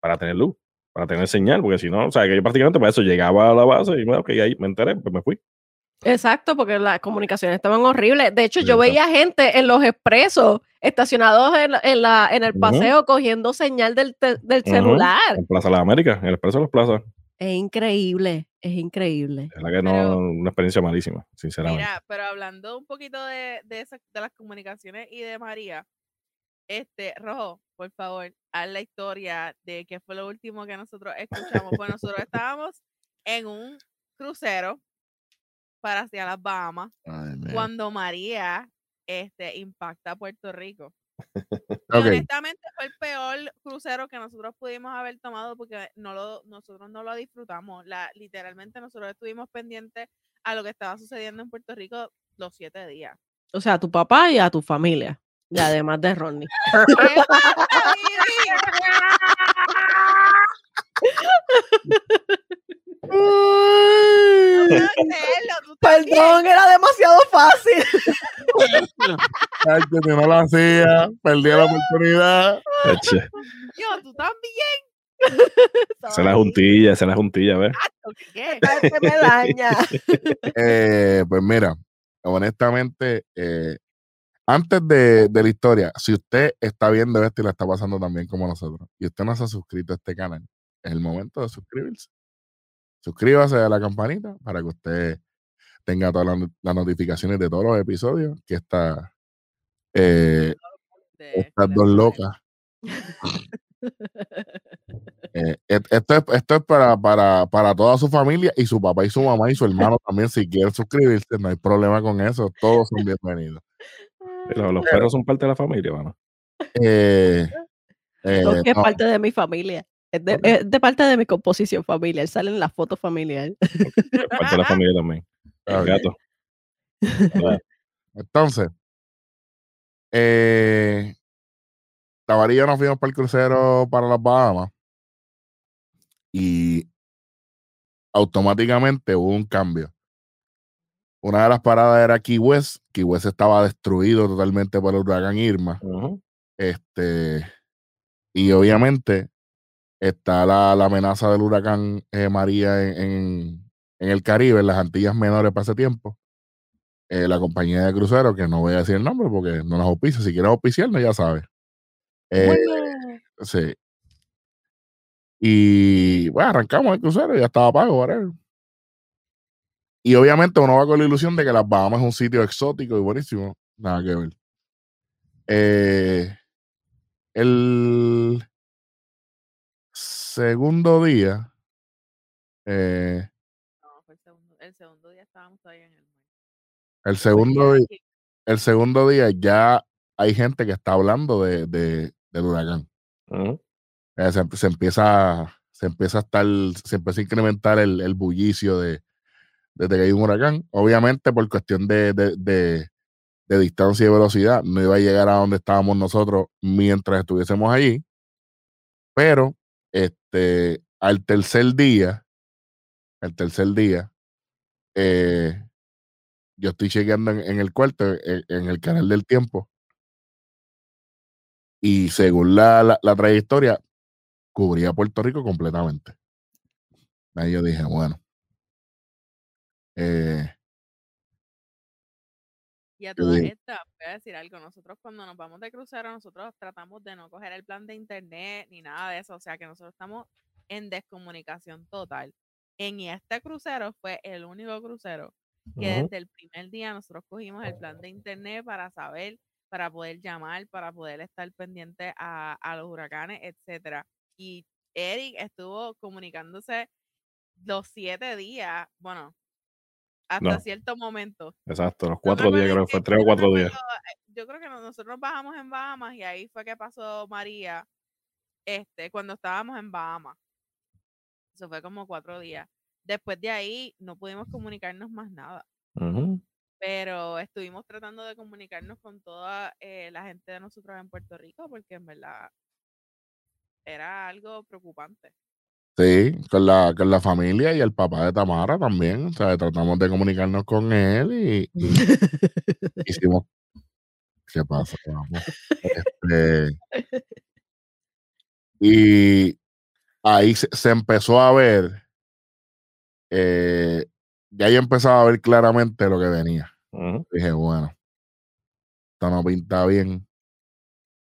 S3: para tener luz para tener señal, porque si no, o sea, que yo prácticamente para eso llegaba a la base y, bueno, ok, ahí me enteré, pues me fui.
S4: Exacto, porque las comunicaciones estaban horribles. De hecho, yo veía gente en los expresos estacionados en, en la, en el paseo cogiendo señal del, te- del celular.
S3: En Plaza de las Américas, en el Expreso de las Plazas.
S4: Es increíble, es increíble.
S3: Es la que no,
S2: Pero-
S3: una experiencia malísima, sinceramente.
S2: Mira, pero hablando un poquito de, de, esas- de las comunicaciones y de María, este, Rojo, por favor, haz la historia de qué fue lo último que nosotros escuchamos. Pues nosotros estábamos en un crucero para hacia las Bahamas
S1: Ay,
S2: cuando María este, impacta a Puerto Rico. Honestamente fue el peor crucero que nosotros pudimos haber tomado porque no lo, nosotros no lo disfrutamos. La, literalmente nosotros estuvimos pendientes a lo que estaba sucediendo en Puerto Rico los siete días.
S4: O sea, a tu papá y a tu familia. Y además de Ronnie. Perdón, era demasiado fácil.
S1: Ay, que si no lo hacía, perdía la oportunidad.
S3: Eche,
S2: Yo, tú también.
S3: Es la juntilla, es la juntilla, ¿ves?
S2: ¿Qué?
S4: Me daña.
S1: Eh, pues mira, honestamente, eh, antes de, de la historia, si usted está viendo esto y la está pasando también como nosotros, y usted no se ha suscrito a este canal, es el momento de suscribirse. Suscríbase a la campanita para que usted tenga todas las, no- las notificaciones de todos los episodios que está, eh,
S2: De-
S1: estas
S2: de-
S1: dos locas. Eh, esto es, esto es para, para, para toda su familia y su papá y su mamá y su hermano también. Si quieren suscribirse, no hay problema con eso. Todos son bienvenidos.
S3: Los, los perros son parte de la familia, mano.
S1: Eh, eh,
S4: No, que es
S1: no,
S4: parte de mi familia. Es de,
S3: Ok.
S4: es de parte de mi composición familiar. Sale en la foto familiar.
S3: Es parte de la familia también. El gato.
S1: Entonces, eh, Tabarilla y yo nos fuimos para el crucero para las Bahamas y automáticamente hubo un cambio. Una de las paradas era Key West. Key West estaba destruido totalmente por el huracán Irma. Este, y obviamente está la, la amenaza del huracán eh, María en, en- en el Caribe, en las Antillas Menores para ese tiempo. Eh, la compañía de cruceros, que no voy a decir el nombre porque no nos auspicia. Si quieres auspiciarnos, ya sabes. Eh, sí. Y bueno, arrancamos el crucero, ya estaba pago, whatever. Y obviamente uno va con la ilusión de que las Bahamas es un sitio exótico y buenísimo. Nada que ver. Eh, el segundo día, eh,
S2: No, fue el segundo, el segundo día estábamos todavía en el mar.
S1: el segundo, el segundo día ya hay gente que está hablando de, de- del huracán.
S3: Ujú.
S1: Eh, se, se empieza, se empieza a estar, se empieza a incrementar el, el bullicio de, desde que hay un huracán. Obviamente, por cuestión de, de, de- de distancia y velocidad, no iba a llegar a donde estábamos nosotros mientras estuviésemos allí. Pero, este, al tercer día, al tercer día, eh, yo estoy chequeando en, el cuarto, en, en el canal del tiempo. Y según la, la, la trayectoria, cubría Puerto Rico completamente. Ahí yo dije, bueno. eh,
S2: Y a todas
S1: dije-
S2: estas, voy a decir algo, nosotros cuando nos vamos de crucero, nosotros tratamos de no coger el plan de internet ni nada de eso, o sea que nosotros estamos en descomunicación total. En este crucero fue el único crucero que desde el primer día nosotros cogimos el plan de internet para saber, para poder llamar, para poder estar pendiente a, a los huracanes, etcétera. Y Eric estuvo comunicándose los siete días, bueno, hasta
S3: No.
S2: cierto momento.
S3: Exacto, los cuatro días, creo que fue tres o cuatro días.
S2: eh, Yo creo que no- nosotros bajamos en Bahamas y ahí fue que pasó María, este, cuando estábamos en Bahamas. Eso fue como cuatro días. Después de ahí no pudimos comunicarnos más nada, pero estuvimos tratando de comunicarnos con toda eh, la gente de nosotros en Puerto Rico porque en verdad era algo preocupante.
S1: Sí, con la, con la familia y el papá de Tamara también. O sea, tratamos de comunicarnos con él y, y hicimos. ¿Qué pasa? Vamos. Este, y ahí se, se empezó a ver. eh, ya yo empezaba a ver claramente lo que venía. Dije, bueno, esto no pinta bien.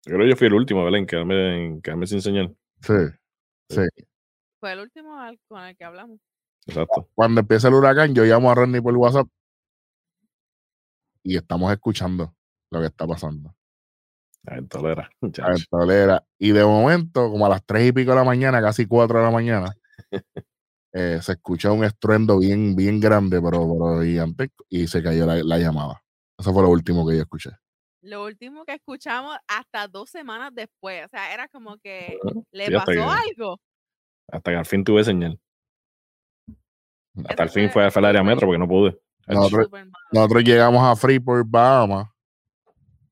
S3: Yo creo que yo fui el último, ¿verdad? En quedarme, en quedarme sin señal.
S1: Sí, sí.
S2: Fue el último con el que hablamos.
S3: Exacto.
S1: Cuando empieza el huracán, yo llamo a Rodney por WhatsApp y estamos escuchando lo que está pasando.
S3: Ay, tolera,
S1: a
S3: muchacho.
S1: Ventolera. Y de momento, como a las tres y pico de la mañana, casi cuatro de la mañana, eh, se escucha un estruendo bien, bien grande, pero, pero gigante, y se cayó la, la llamada. Eso fue lo último que yo escuché.
S2: Lo último que escuchamos hasta dos semanas después. O sea, era como que le pasó
S3: que-
S2: algo.
S3: Hasta que al fin tuve señal. Hasta el fin
S2: fue
S3: fue, al área metro porque no pude.
S1: Nosotros-. Nosotros llegamos a Freeport, Bahamas,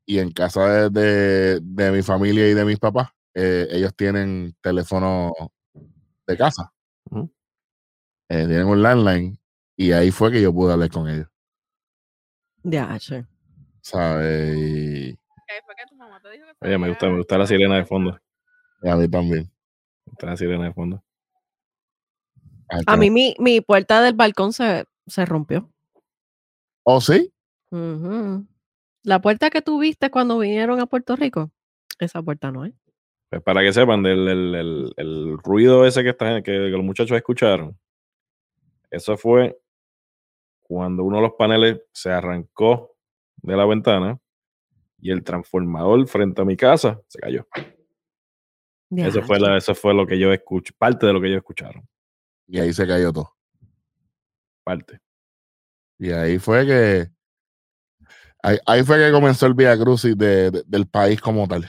S1: y en casa de, de- de mi familia y de mis papás, eh, ellos tienen teléfono de casa. Eh, tienen un landline, y ahí fue que yo pude hablar con ellos.
S4: Ya, che.
S1: ¿Sabes?
S3: Oye, me gusta, me gusta la sirena de fondo.
S1: y a mí también.
S3: La sirena de fondo.
S1: Ay,
S4: A mí mi, mi puerta del balcón se, se rompió.
S1: ¿Oh, sí?
S4: La puerta que tú viste cuando vinieron a Puerto Rico, esa puerta no es.
S3: Pues para que sepan del el, el- el ruido ese que, está, que, que los muchachos escucharon, eso fue cuando uno de los paneles se arrancó de la ventana y el transformador frente a mi casa se cayó. Eso fue, la, eso fue lo que yo escuché, parte de lo que ellos escucharon,
S1: Y ahí se cayó todo.
S3: parte.
S1: Y ahí fue que. Ahí, ahí fue que comenzó el Via Crucis de- de- del país como tal.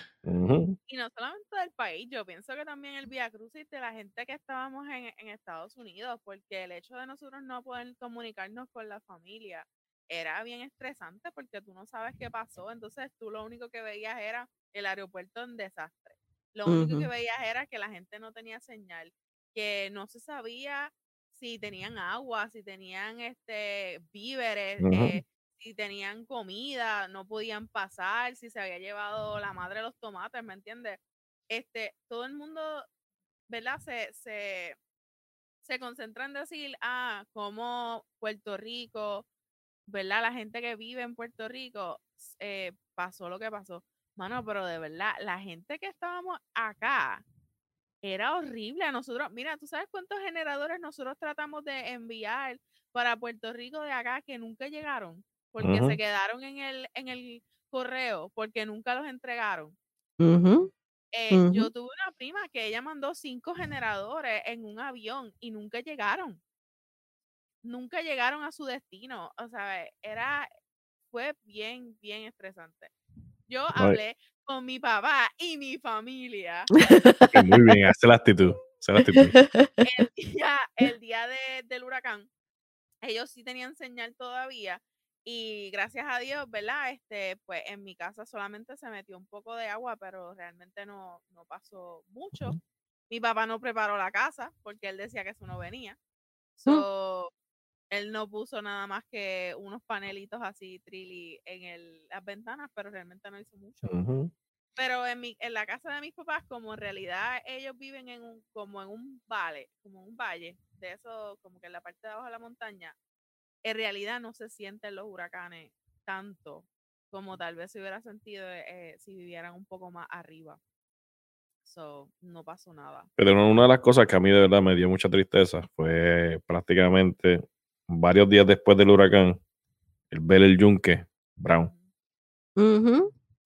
S2: Y no solamente del país, yo pienso que también el Via Crucis de la gente que estábamos en, en Estados Unidos, porque el hecho de nosotros no poder comunicarnos con la familia era bien estresante porque tú no sabes qué pasó, entonces tú lo único que veías era el aeropuerto en desastre. Lo único que veías era que la gente no tenía señal, que no se sabía si tenían agua, si tenían este víveres, eh, si tenían comida, no podían pasar, si se había llevado la madre los tomates, ¿me entiendes? Este, todo el mundo, ¿verdad? Se, se, se concentra en decir, ah, como Puerto Rico, ¿verdad? La gente que vive en Puerto Rico, eh, pasó lo que pasó. Mano, pero de verdad, la gente que estábamos acá era horrible. A nosotros, mira, ¿tú sabes cuántos generadores nosotros tratamos de enviar para Puerto Rico de acá que nunca llegaron? Porque se quedaron en el, en el correo, porque nunca los entregaron. Eh, Yo tuve una prima que ella mandó cinco generadores en un avión y nunca llegaron. Nunca llegaron a su destino. O sea, era, fue bien, bien estresante. Yo hablé con mi papá y mi familia
S3: Muy bien, esa es la actitud. esa es la actitud.
S2: el día, el día de- del huracán, ellos sí tenían señal todavía. Y gracias a Dios, ¿verdad? Este, pues en mi casa solamente se metió un poco de agua, pero realmente no, no pasó mucho. Mi papá no preparó la casa porque él decía que eso no venía. So, él no puso nada más que unos panelitos así, trilly, en el, las ventanas, pero realmente no hizo mucho. Pero en, mi, en la casa de mis papás, como en realidad ellos viven en un, como en un valle, como un valle, de eso, como que en la parte de abajo de la montaña, en realidad no se sienten los huracanes tanto como tal vez se hubiera sentido eh, si vivieran un poco más arriba. So, no pasó nada.
S3: Pero una de las cosas que a mí de verdad me dio mucha tristeza fue prácticamente varios días después del huracán, el ver el yunque brown.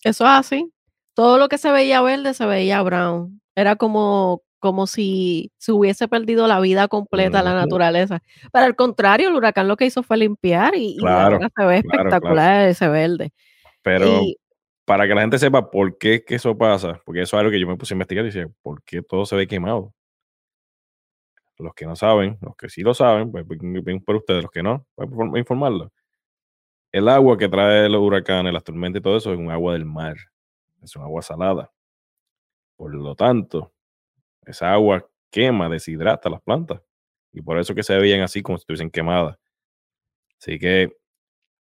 S4: Eso es así. Todo lo que se veía verde se veía brown. Era como, como si se hubiese perdido la vida completa la naturaleza. Pero al contrario, el huracán lo que hizo fue limpiar y, y
S3: Claro,
S4: se ve
S3: claro, claro.
S4: espectacular ese verde.
S3: Pero
S4: Y
S3: para que la gente sepa por qué es que eso pasa, porque eso es algo que yo me puse a investigar y decía, ¿por qué todo se ve quemado? Los que no saben, los que sí lo saben, pues bien por ustedes, los que no, pues informarlos. El agua que trae los huracanes, las tormentas y todo eso es un agua del mar, es un agua salada. Por lo tanto, esa agua quema, deshidrata las plantas. Y por eso que se veían así como si estuviesen quemadas. Así que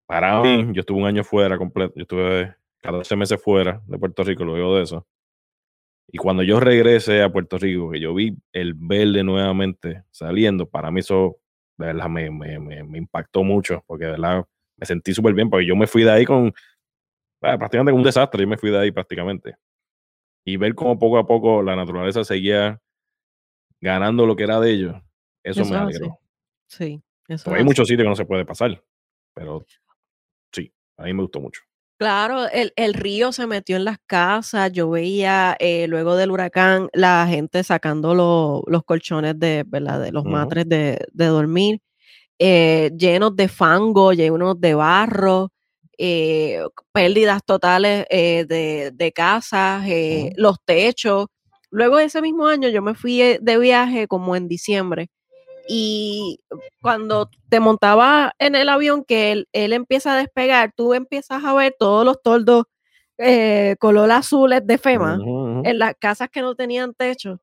S3: para mí, yo estuve un año fuera completo, yo estuve 14 meses fuera de Puerto Rico luego de eso. Y cuando yo regresé a Puerto Rico, que yo vi el verde nuevamente saliendo, para mí eso de verdad me, me, me, me impactó mucho, porque de verdad me sentí súper bien, porque yo me fui de ahí con ah, prácticamente un desastre, yo me fui de ahí prácticamente. Y ver cómo poco a poco la naturaleza seguía ganando lo que era de ellos, eso,
S4: Eso
S3: me alegró.
S4: sí, eso
S3: hay muchos sitios que no se puede pasar, pero sí, a mí me gustó mucho.
S4: Claro, el, el río se metió en las casas. Yo veía eh, luego del huracán la gente sacando lo- los colchones de, ¿verdad? de los matres de, de dormir, eh, llenos de fango, llenos de barro. eh, pérdidas totales de, de casas, los techos. Luego de ese mismo año yo me fui de viaje como en diciembre y cuando te montaba en el avión que él, él empieza a despegar, tú empiezas a ver todos los toldos eh, color azules de FEMA en las casas que no tenían techo.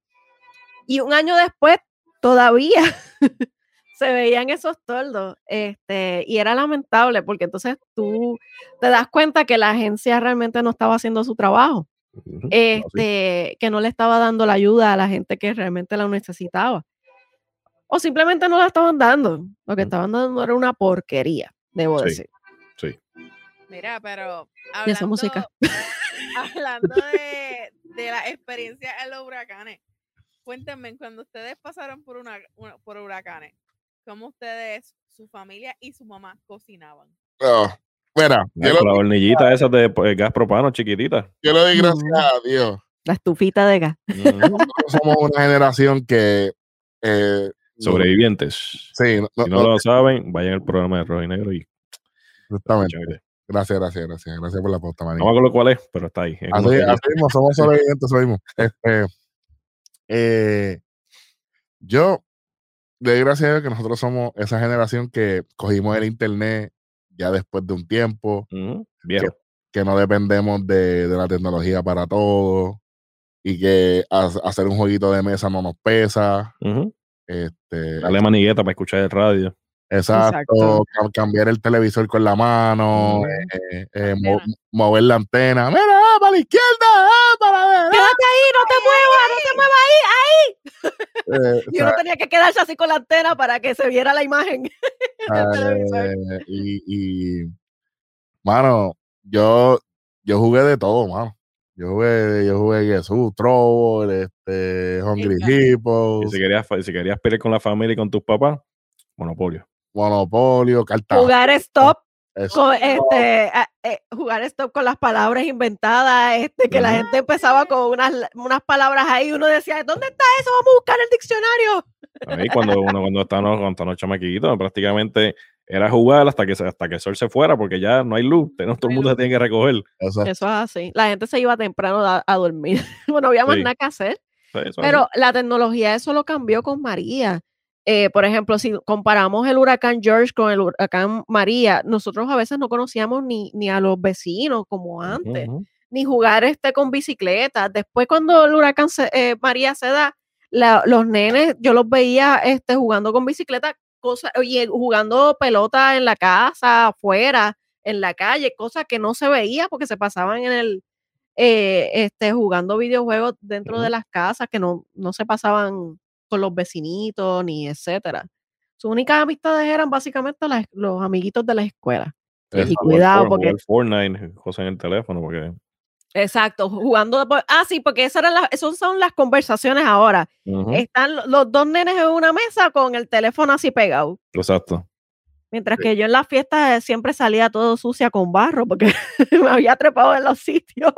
S4: Y un año después todavía se veían esos toldos. Este, y era lamentable porque entonces tú te das cuenta que la agencia realmente no estaba haciendo su trabajo. Este, que no le estaba dando la ayuda a la gente que realmente la necesitaba. O simplemente no la estaban dando. Lo que
S3: Ujú.
S4: estaban dando era una porquería, debo
S3: Sí.
S4: decir.
S3: Sí.
S2: Mira, pero
S4: Y esa música.
S2: hablando de, de la experiencia en los huracanes, cuéntenme, cuando ustedes pasaron por, una, una- por huracanes, ¿cómo ustedes, su familia y su mamá cocinaban?
S1: Oh, mira, lo,
S3: la hornillita esa de pues, gas propano chiquitita.
S1: yo le doy gracias a Dios.
S4: La estufita de gas.
S1: Nosotros somos una generación que. eh,
S3: Sobrevivientes.
S1: sí, no,
S3: Si
S1: no-
S3: no lo saben, vayan al programa de Rojo y Negro y escuchen.
S1: Gracias, gracias, gracias. Gracias por la posta, manito.
S3: No me acuerdo cuál es, pero está ahí. Es
S1: Así, así mismo, somos sobrevivientes, mismo. Este, eh, yo le doy gracias a Dios que nosotros somos esa generación que cogimos el internet ya después de un tiempo,
S3: Ujú, Viejo.
S1: que no dependemos de, de la tecnología para todo y que ha- hacer un jueguito de mesa no nos pesa.
S3: Ujú.
S1: Este,
S3: Dale manigueta para escuchar el radio.
S1: exacto,
S4: Exacto.
S1: ca- cambiar el televisor con la mano, eh, eh, mo- mover la antena. Mira, ah, para la izquierda, ah, para la derecha.
S4: Quédate ahí, no te muevas, no te muevas ahí, ahí.
S1: Eh,
S4: Y uno tenía que quedarse así con la antena para que se viera la imagen. del televisor.
S1: Y, y, mano, yo, yo jugué de todo, mano. Yo jugué, yo jugué Jesús, Trouble, este, Hungry
S2: Exacto.
S3: Y si querías, si querías pelear con la familia y con tus papás, Monopolio.
S1: Monopolio, Carta.
S4: Jugar stop
S1: eso,
S4: con este a- eh, jugar stop con las palabras inventadas, este que la gente empezaba con unas, unas palabras ahí y uno decía, ¿dónde está eso? Vamos a buscar el diccionario.
S3: Ahí cuando uno cuando estábamos, cuando estábamos chamaquitos, prácticamente era jugar hasta que, se- hasta que el sol se fuera, porque ya no hay luz, tenemos, todo el mundo se tiene que recoger.
S1: eso.
S4: Eso es así. La gente se iba temprano a, a dormir. bueno, había más
S3: Sí.
S4: nada que hacer. Pero la tecnología eso lo cambió con María. Eh, por ejemplo, si comparamos el huracán George con el huracán María, nosotros a veces no conocíamos ni, ni a los vecinos como antes, ni jugar este con bicicletas. Después cuando el huracán se- eh, María se da, la- los nenes, yo los veía este, jugando con bicicleta, cosa, y jugando pelota en la casa, afuera, en la calle, cosa que no se veía porque se pasaban en el, eh, este, jugando videojuegos dentro de las casas que no, no se pasaban con los vecinitos ni etcétera. Sus únicas amistades eran básicamente las- los amiguitos de la escuela. Y cuidado, porque
S3: Fortnite, cosas en el teléfono, porque
S4: exacto, jugando por- ah sí, porque esas eran las, esas son las conversaciones ahora. Están lo- los dos nenes en una mesa con el teléfono así pegado.
S3: exacto.
S4: Mientras que yo en las fiestas eh, siempre salía todo sucia con barro porque me había trepado en los sitios.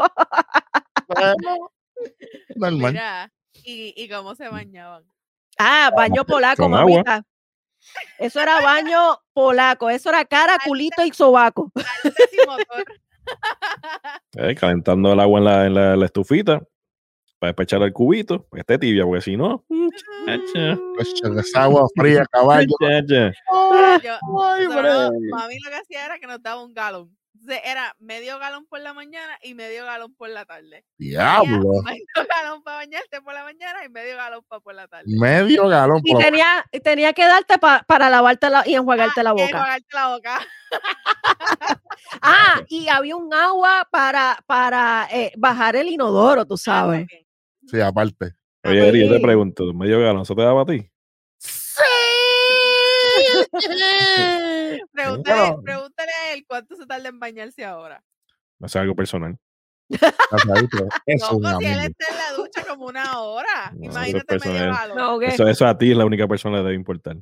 S1: Bueno, normal.
S2: Mira, y, y cómo se bañaban.
S4: Ah, baño polaco,
S3: con agua.
S4: mamita. Eso era baño polaco, eso era cara, culito y sobaco.
S2: Antes y motor.
S3: Eh, calentando el agua en la, en la, la estufita para después echarle el cubito, que esté tibia, porque si no, muchacha,
S1: Pues, agua fría, caballo.
S2: yo-
S1: Ay,
S2: nosotros-
S1: hombre.
S2: mami lo que hacía era que nos daba un galón. Entonces, era medio galón por la mañana y medio galón por la tarde.
S1: Diablo.
S2: Medio galón para bañarte por la mañana y medio galón para por la tarde.
S1: Medio galón.
S4: Y
S1: por-
S4: tenía, y tenía que darte pa- para lavarte la, y enjuagarte la
S2: Ah, y
S4: boca.
S2: enjuagarte la boca.
S4: Ah, y había un agua para, para eh, bajar el inodoro, tú
S2: Ah,
S4: sabes.
S1: Sí, aparte.
S3: Oye, Eri, yo te
S4: Sí.
S3: pregunto, medio galón, ¿eso te daba a ti?
S2: Pregúntale,
S1: Bueno.
S2: pregúntale a él cuánto se tarda en bañarse ahora.
S3: No es algo personal.
S1: Casadito. Es
S2: No,
S1: un
S2: pues si él está en la ducha como una hora.
S3: No, eso es
S2: Imagínate medio.
S4: No.
S3: Eso, eso a ti es la única persona que debe importar.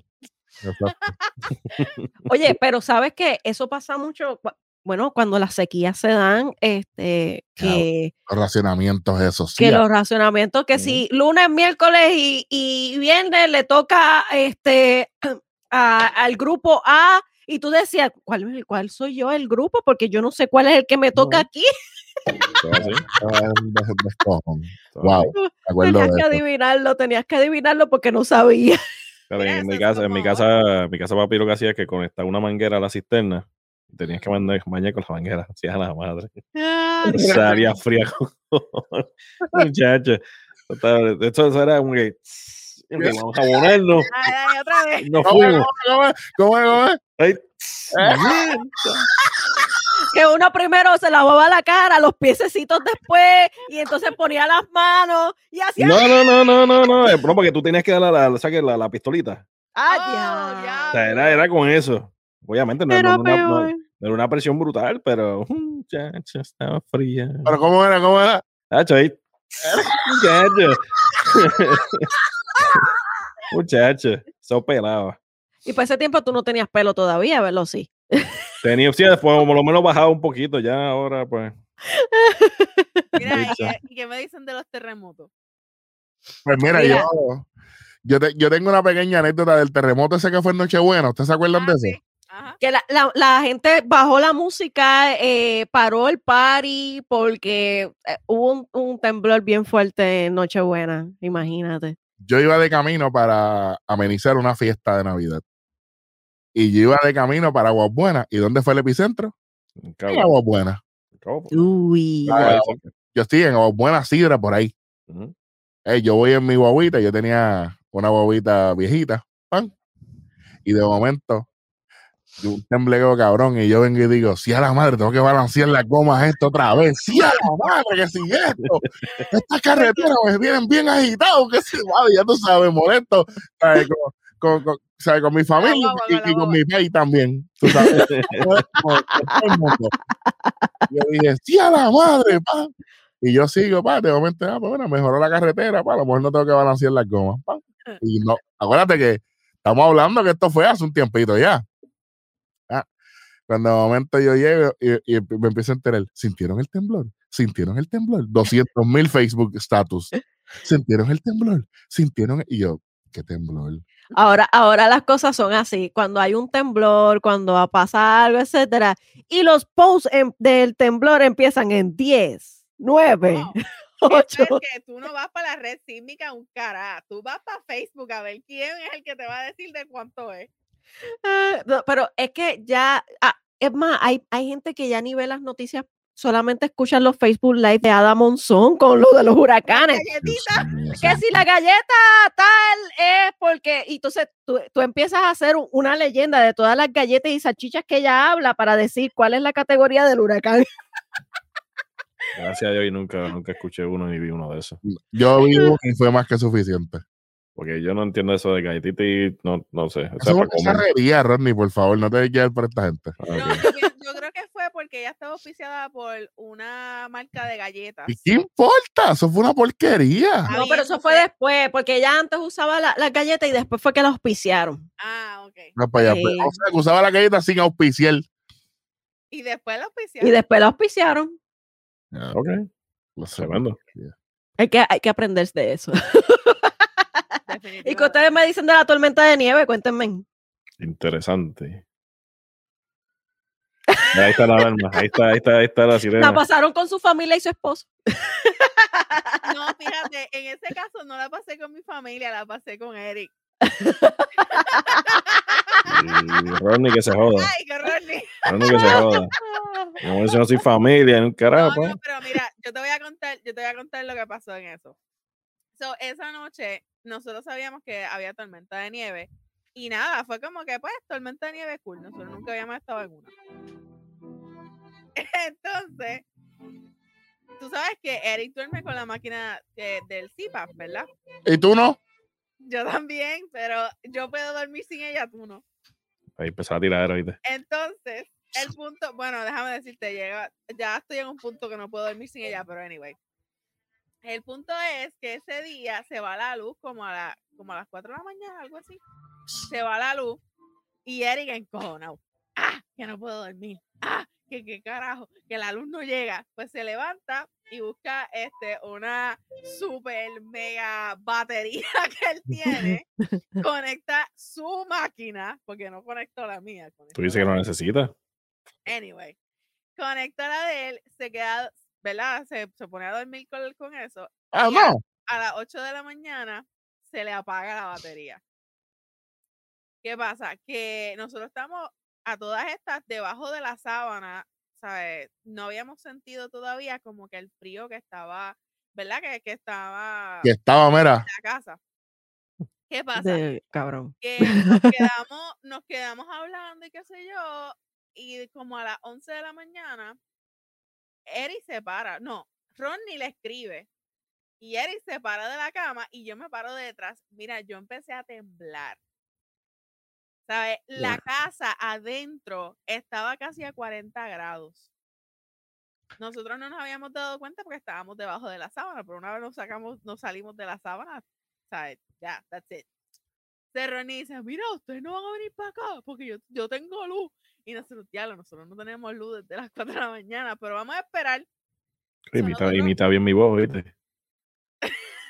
S4: Oye, pero sabes que eso pasa mucho, bueno, cuando las sequías se dan, este, que,
S1: Los racionamientos, esos. Sí,
S4: que los racionamientos, que si lunes, miércoles y, y viernes le toca este a- al grupo A Y tú decías, ¿cuál, cuál soy yo, el grupo? Porque yo no sé cuál es el que me toca
S3: No.
S4: aquí.
S1: Wow,
S4: Tenías que adivinarlo, tenías que adivinarlo porque no sabía.
S3: Pero
S2: Mira,
S3: en mi casa, en mi casa, en mi casa papi lo que hacía es que conectaba una manguera a la cisterna tenías que mandar, bañar con la manguera, hacía a la madre.
S4: Ah,
S3: Salía fría con muchacho. Total, Esto eso era como que ok, vamos a ponernos.
S2: Ay, ay, otra vez.
S3: y Nos
S1: ¿Cómo es?
S3: fuimos.
S1: ¿Cómo es? ¿Cómo es? ¿Cómo es?
S3: Ay,
S4: que uno primero se lavaba la cara, los piececitos después, y entonces ponía las manos y hacía.
S3: No, no, no, no, no, no. eh, No, porque tú tenías que dar la, la, la, la pistolita.
S4: ¡Ah,
S2: Oh,
S4: ya.
S3: O sea, era, era con eso. Obviamente no, no
S4: Era
S3: no-
S4: peor.
S3: no era una presión brutal, pero muchacho, estaba fría.
S1: ¿Pero cómo era? ¿Cómo era?
S3: Muchacho, ahí. Muchacho. Muchacho, eso pelaba.
S4: Y para ese tiempo tú no tenías pelo todavía, ¿verdad? Sí.
S3: Tenía, sí, después por lo menos bajaba un poquito, ya ahora pues.
S2: Mira, ¿y
S3: Bicha.
S2: qué, y qué me dicen de los terremotos?
S1: Pues mira,
S4: Mira.
S1: yo, yo, te- yo tengo una pequeña anécdota del terremoto ese que fue en Nochebuena. ¿Ustedes se acuerdan
S2: Ah,
S1: de eso?
S2: sí. Ajá.
S4: Que la, la- la gente bajó la música, eh, paró el party porque eh, hubo un, un temblor bien fuerte en Nochebuena, imagínate.
S1: Yo iba de camino para amenizar una fiesta de Navidad. Y yo iba de camino para Aguas Buenas. ¿Y dónde fue el epicentro? En Aguas Buenas.
S4: Uy.
S1: Ah, Yo estoy en Aguas Buenas, Sidra, por ahí. Eh, yo voy en mi guaguita, yo tenía una guaguita viejita, pan, y de momento, de un tembleo cabrón, y yo vengo y digo, sí a la madre, tengo que balancear las gomas esto otra vez, sí a la madre, que sigue esto, estas carreteras me vienen bien agitados, que madre, ya tú sabes, molesto, ¿sabes? Con, con, con- ¿sabes? con mi familia y,
S2: con
S1: y mi país también, tú sabes. Yo dije, sí a la madre, pa. Y yo sigo, pa, de momento, ah, pues bueno, mejoró la carretera, pa, a lo mejor no tengo que balancear las gomas, pa. Y no, acuérdate que estamos hablando que esto fue hace un tiempito ya. Cuando de momento yo llego y, y me empiezo a enterar, ¿sintieron el temblor? ¿Sintieron el temblor? 200 mil Facebook status. ¿Sintieron el temblor? ¿Sintieron? el-?" Y yo, ¿qué temblor?
S4: Ahora, ahora las cosas son así. Cuando hay un temblor, cuando va a pasar algo, etcétera, y los posts em- del temblor empiezan en 10, 9,
S2: No,
S4: 8.
S2: Eso es que tú no vas para la red sísmica un cara. Tú vas para Facebook a ver quién es el que te va a decir de cuánto es.
S4: Ah, no, pero es que ya, ah, es más, hay, hay gente que ya ni ve las noticias, solamente escuchan los Facebook Live de Ada Monzón con lo de los huracanes. Que si la galleta tal es porque, y entonces tú, tú empiezas a hacer un- una leyenda de todas las galletas y salchichas que ella habla para decir cuál es la categoría del huracán.
S3: Gracias a Dios y nunca, nunca escuché uno ni vi uno de esos.
S1: Yo vivo y fue más que suficiente.
S3: Porque yo no entiendo eso de galletita y no, no sé. O sea,
S1: Eso es Rodney, por favor, no te dejes por esta gente.
S3: Ah,
S2: No, yo, creo que fue porque ella estaba auspiciada por una marca de galletas.
S1: ¿Y qué importa? Eso fue una porquería.
S2: Ah,
S4: No, pero eso fue después, porque ella antes usaba la- las galletas y después fue que las auspiciaron.
S2: Ah, ok.
S1: No, para allá, pues. O sea, que usaba la galleta sin auspiciar.
S2: Y después la
S4: Y
S2: auspiciaron.
S4: después la auspiciaron.
S3: Ok,
S1: Lo sé.
S3: tremendo.
S4: Hay que, hay que aprender de eso. ¿Y que
S2: definitivamente.
S4: ustedes me dicen de la tormenta de nieve? Cuéntenme.
S3: Interesante. Ahí está la alarma. Ahí está, ahí está, ahí está la sirena.
S4: La pasaron con su familia y su esposo.
S2: No, fíjate, en ese caso no la pasé con mi familia, la pasé con Eric.
S3: Y Rodney que se joda.
S2: Ay, qué Rodney.
S3: Rodney que se joda. Como si no soy familia, en un carajo. pues.
S2: no, pero mira, yo te voy a contar, yo te voy a contar lo que pasó en eso. So, esa noche nosotros sabíamos que había tormenta de nieve y nada, fue como que pues tormenta de nieve cool, nosotros nunca habíamos estado en una. Entonces, tú sabes que Eric duerme con la máquina de- del CPAP, ¿verdad?
S1: ¿Y tú no?
S2: Yo también, pero yo puedo dormir sin ella, tú no.
S3: Ahí empezó a tirar, ¿oíste?
S2: Entonces, el punto, bueno, déjame decirte, llega, ya estoy en un punto que no puedo dormir sin ella, pero anyway. El punto es que ese día se va la luz como a, la, como a las 4 de la mañana, algo así. Se va la luz y Eric encojonado. Ah, que no puedo dormir. Ah, que qué carajo, que la luz no llega. Pues se levanta y busca este una super mega batería que él tiene, conecta su máquina, porque no conectó la mía.
S3: Tú dices que no necesitas.
S2: Anyway, conecta la de él, se queda, ¿verdad? Se, se pone a dormir con, con eso.
S1: Ah,
S2: a-
S1: no.
S2: a las 8 de la mañana se le apaga la batería. ¿Qué pasa? Que nosotros estamos a todas estas debajo de la sábana, ¿sabes? No habíamos sentido todavía como que el frío que estaba, ¿verdad? Que, que estaba
S1: Que estaba, mira.
S2: en la casa. ¿Qué pasa?
S4: De, cabrón.
S2: que nos quedamos, nos quedamos hablando y qué sé yo, y como a las 11 de la mañana, Eric se para, no, Ronnie le escribe, y Eric se para de la cama y yo me paro de detrás. Mira, yo empecé a temblar. ¿Sabes? La casa adentro estaba casi a 40 grados. Nosotros no nos habíamos dado cuenta porque estábamos debajo de la sábana, pero una vez nos sacamos, nos salimos de la sábana, ¿sabes? Ya, that's it. Se Ronnie dice, mira, ustedes no van a venir para acá porque yo, yo tengo luz. Y nosotros, diablo, nosotros no tenemos luz desde las 4 de la mañana, pero vamos a esperar.
S3: Imita,
S2: nosotros-
S3: imita bien mi voz, ¿viste?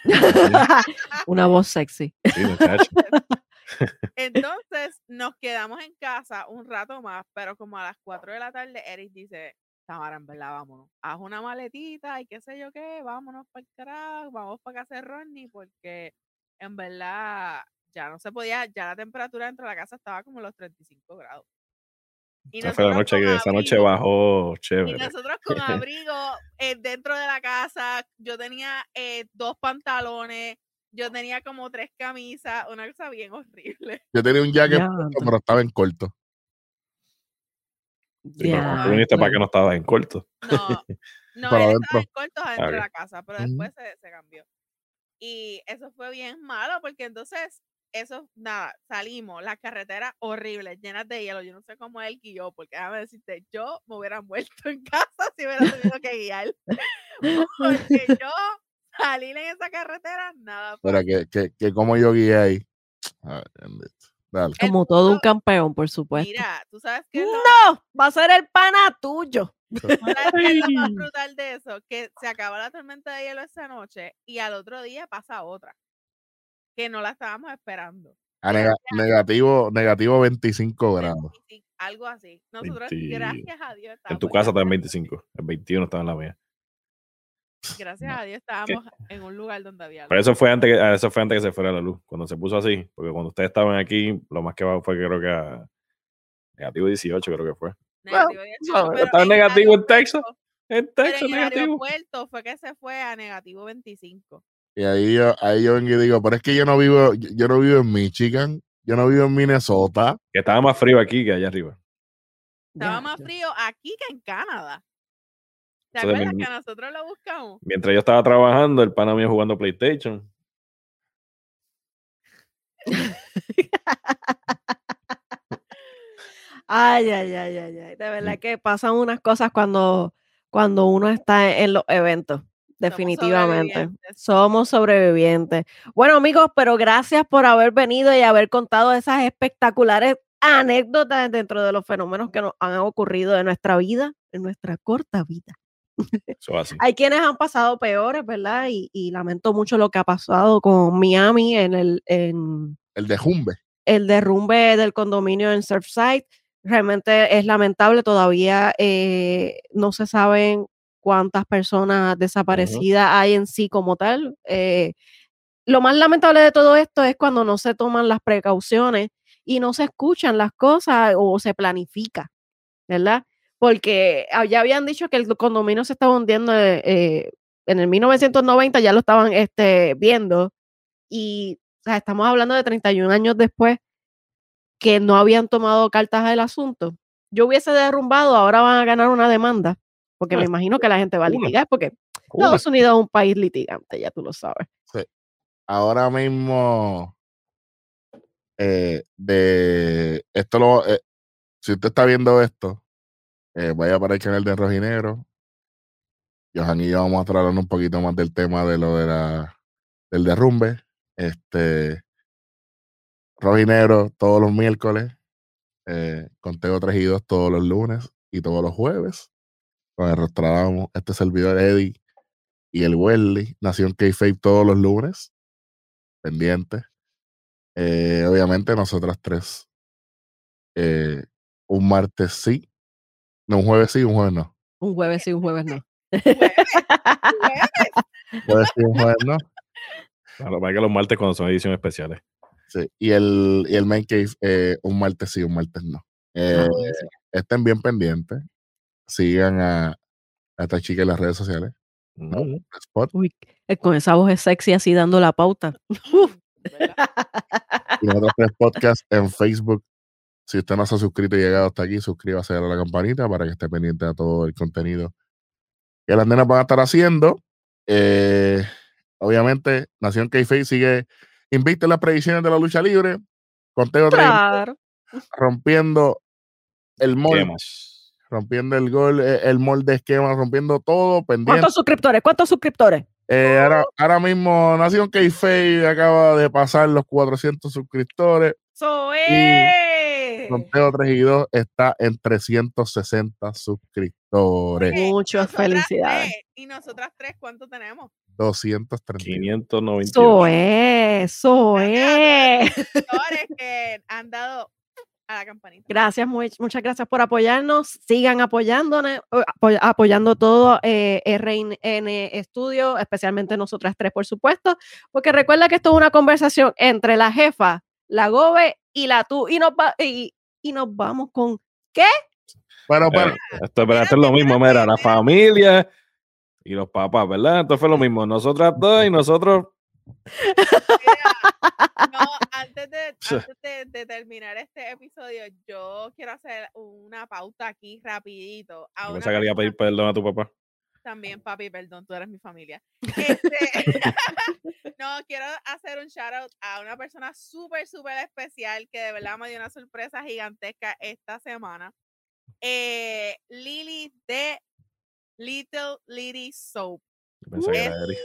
S4: Una voz sexy.
S3: Sí.
S2: Entonces nos quedamos en casa un rato más, pero como a las 4 de la tarde, Eric dice, Tamara, en verdad, vámonos. Haz una maletita y qué sé yo qué, vámonos para el carajo, vamos para casa de Ronnie, porque en verdad ya no se podía, ya la temperatura dentro de la casa estaba como los 35 grados. Y
S3: Esa fue la noche que esa noche bajó
S2: Y
S3: chévere.
S2: nosotros con abrigo eh, dentro de la casa, yo tenía eh, dos pantalones, yo tenía como tres camisas, una cosa bien horrible.
S1: Yo tenía un jacket, puesto, pero estaba en corto.
S3: Tú
S2: Ya,
S3: viniste para que no estabas en corto.
S2: No, no, él estaba en cortos adentro de la casa, pero después se, se cambió. Y eso fue bien malo, porque entonces, eso, nada, salimos, las carreteras horribles, llenas de hielo. Yo no sé cómo él guió, porque déjame decirte, yo me hubiera muerto en casa si hubiera tenido que guiar. Porque yo salir en esa carretera, nada. Fácil.
S1: que, que, que como yo guié ahí. Ay, bendito. Dale.
S2: El
S4: Como todo un campeón, por supuesto.
S2: Mira, tú sabes que lo,
S4: No, va a ser el pana tuyo.
S2: ¿Sabes qué es lo más brutal de eso? Que se acaba la tormenta de hielo esa noche y al otro día pasa otra. Que no la estábamos esperando.
S1: A negativo, negativo 25 grados.
S2: 25, algo así. Nosotros,
S3: 20
S2: gracias a Dios,
S3: En tu casa
S2: en
S3: estaba en
S2: un-
S3: 25. El 21 estaba en la mía.
S2: Gracias a Dios estábamos en un lugar donde había
S3: Pero
S2: luz.
S3: eso fue antes que, ah, eso fue antes que se fuera la luz. Cuando se puso así. Porque cuando ustedes estaban aquí, lo más que bajó fue creo que a negativo 18, creo que fue.
S2: Negativo 18,
S1: sabes,
S2: pero
S3: estaba
S2: en
S3: negativo en Texas. En
S2: pero
S3: Texas
S2: en el aeropuerto fue que se fue a negativo 25.
S1: Y ahí yo, ahí yo vengo y digo, pero es que yo no vivo, yo, no vivo en Michigan, yo no vivo en Minnesota.
S3: Que estaba más frío aquí que allá arriba.
S2: Estaba más frío aquí que en Canadá. ¿Te acuerdas
S3: mi-
S2: que nosotros lo buscamos?
S3: Mientras yo estaba trabajando, el pana mío jugando PlayStation.
S4: Ay, ay, ay, ay, ay. De verdad que pasan unas cosas cuando, cuando uno está en los eventos. Definitivamente.
S2: sobrevivientes.
S4: Somos sobrevivientes. Bueno, amigos, pero gracias por haber venido y haber contado esas espectaculares anécdotas dentro de los fenómenos que nos han ocurrido en nuestra vida, en nuestra corta vida.
S3: Eso así.
S4: Hay quienes han pasado peores, ¿verdad? Y, y lamento mucho lo que ha pasado con Miami en el, en
S1: El de Jumbe.
S4: el derrumbe del condominio en Surfside. Realmente es lamentable, todavía eh, no se saben cuántas personas desaparecidas hay en sí como tal. Eh, lo más lamentable de todo esto es cuando no se toman las precauciones y no se escuchan las cosas o se planifica, ¿verdad? Porque ah, ya habían dicho que el condominio se estaba hundiendo eh, eh, en el 1990, ya lo estaban este, viendo y o sea, estamos hablando de 31 años después que no habían tomado cartas del asunto. Yo hubiese derrumbado, ahora van a ganar una demanda, porque me imagino que la gente va a litigar, porque. Estados Unidos es un país litigante, ya tú lo sabes.
S1: Ahora mismo, eh, de esto lo, eh, si usted está viendo esto, eh, vaya para el canal de Rojinegro. Johan y yo vamos a estar hablando un poquito más del tema de lo de la, del derrumbe. Este, Rojinegro todos los miércoles, eh, Conteo 3 y 2 todos los lunes. y todos los jueves con el Rostradamo, este servidor Eddie y el Welly, Nación K-Fape todos los lunes, pendiente. Eh, obviamente nosotras tres, eh, un martes sí, no, un jueves sí, un jueves no.
S4: Un jueves sí, un jueves no.
S2: Jueves, jueves.
S1: Jueves sí, un jueves no.
S3: Claro, para que los martes cuando son ediciones especiales.
S1: Sí, y el, y el main cave, eh, un martes sí, un martes no. Eh,
S4: buenísimo.
S1: estén bien pendientes. Sigan a, a esta chica en las redes sociales.
S4: Uy, eh, con esa voz es sexy así dando la pauta.
S1: Y nosotros tres podcasts en Facebook. Si usted no se ha suscrito y llegado hasta aquí, suscríbase a la campanita para que esté pendiente de todo el contenido que las nenas van a estar haciendo. Eh, obviamente, Nación k sigue invicta en las predicciones de la lucha libre. Conteo 3
S4: Claro.
S1: rompiendo el molde. Rompiendo el gol, eh, el molde esquema, rompiendo todo, pendiente.
S4: ¿Cuántos suscriptores? ¿Cuántos suscriptores?
S1: Eh, ahora, ahora mismo Nación k acaba de pasar los 400 suscriptores. Es! Conteo 3 y 2 está en 360 suscriptores.
S4: Muchas felicidades.
S2: tres, ¿Y nosotras tres cuánto tenemos?
S1: 230.
S3: 598.
S4: Eso es, eso es.
S2: Que han dado a la campanita.
S4: Gracias, muy- muchas gracias por apoyarnos. Sigan apoyándonos, eh, apoy- apoyando todo eh, RN Studio, especialmente nosotras tres, por supuesto, porque recuerda que esto es una conversación entre la jefa, la Gobe y la tú, y nos, va, y, y nos vamos con
S1: Pero,
S3: Eh,
S1: pero,
S3: esto, es lo mismo, mira, la familia y los papás, ¿verdad? Esto fue lo mismo. Nosotras dos y nosotros.
S2: Antes de, antes de, de terminar este episodio, yo quiero hacer una pauta aquí rapidito. A
S3: Yo
S2: una
S3: pensaba que le iba a pedir perdón a tu papá.
S2: También, papi, perdón, tú eres mi familia. Este, no, quiero hacer un shout out a una persona súper, súper especial que de verdad me dio una sorpresa gigantesca esta semana. Eh, Lily de Little Lily Soap.
S3: Pensaba que era Eri.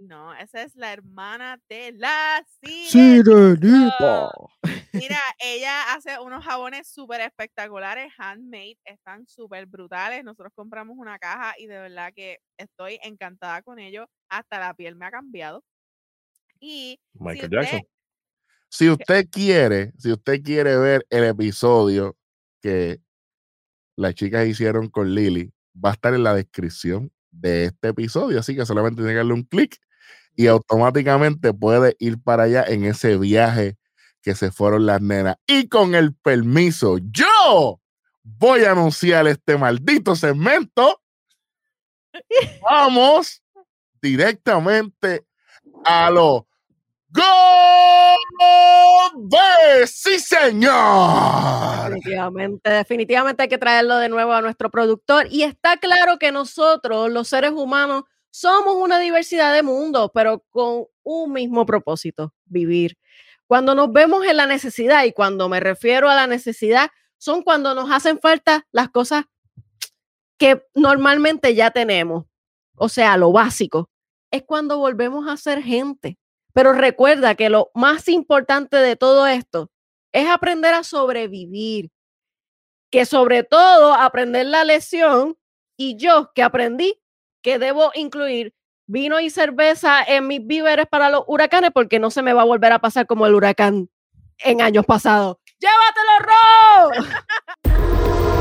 S2: No, esa es la hermana de la sirenita. Mira, ella hace unos jabones súper espectaculares, handmade, están súper brutales. Nosotros compramos una caja y de verdad que estoy encantada con ellos. Hasta la piel me ha cambiado. Y si
S3: Michael
S2: usted-
S3: Jackson.
S1: si usted quiere, si usted quiere ver el episodio que las chicas hicieron con Lily, va a estar en la descripción de este episodio. Así que solamente tiene que darle un clic y automáticamente puede ir para allá en ese viaje que se fueron las nenas. Y con el permiso, yo voy a anunciar este maldito segmento. Vamos directamente a lo ¡Gol! ¡Sí, señor!
S4: Definitivamente, definitivamente hay que traerlo de nuevo a nuestro productor. Y está claro que nosotros, los seres humanos, somos una diversidad de mundos, pero con un mismo propósito, vivir. Cuando nos vemos en la necesidad, y cuando me refiero a la necesidad, son cuando nos hacen falta las cosas que normalmente ya tenemos. O sea, lo básico. Es cuando volvemos a ser gente. Pero recuerda que lo más importante de todo esto es aprender a sobrevivir. Que sobre todo aprender la lección y yo que aprendí que debo incluir vino y cerveza en mis víveres para los huracanes porque no se me va a volver a pasar como el huracán en años pasados. ¡Llévatelo, Ro!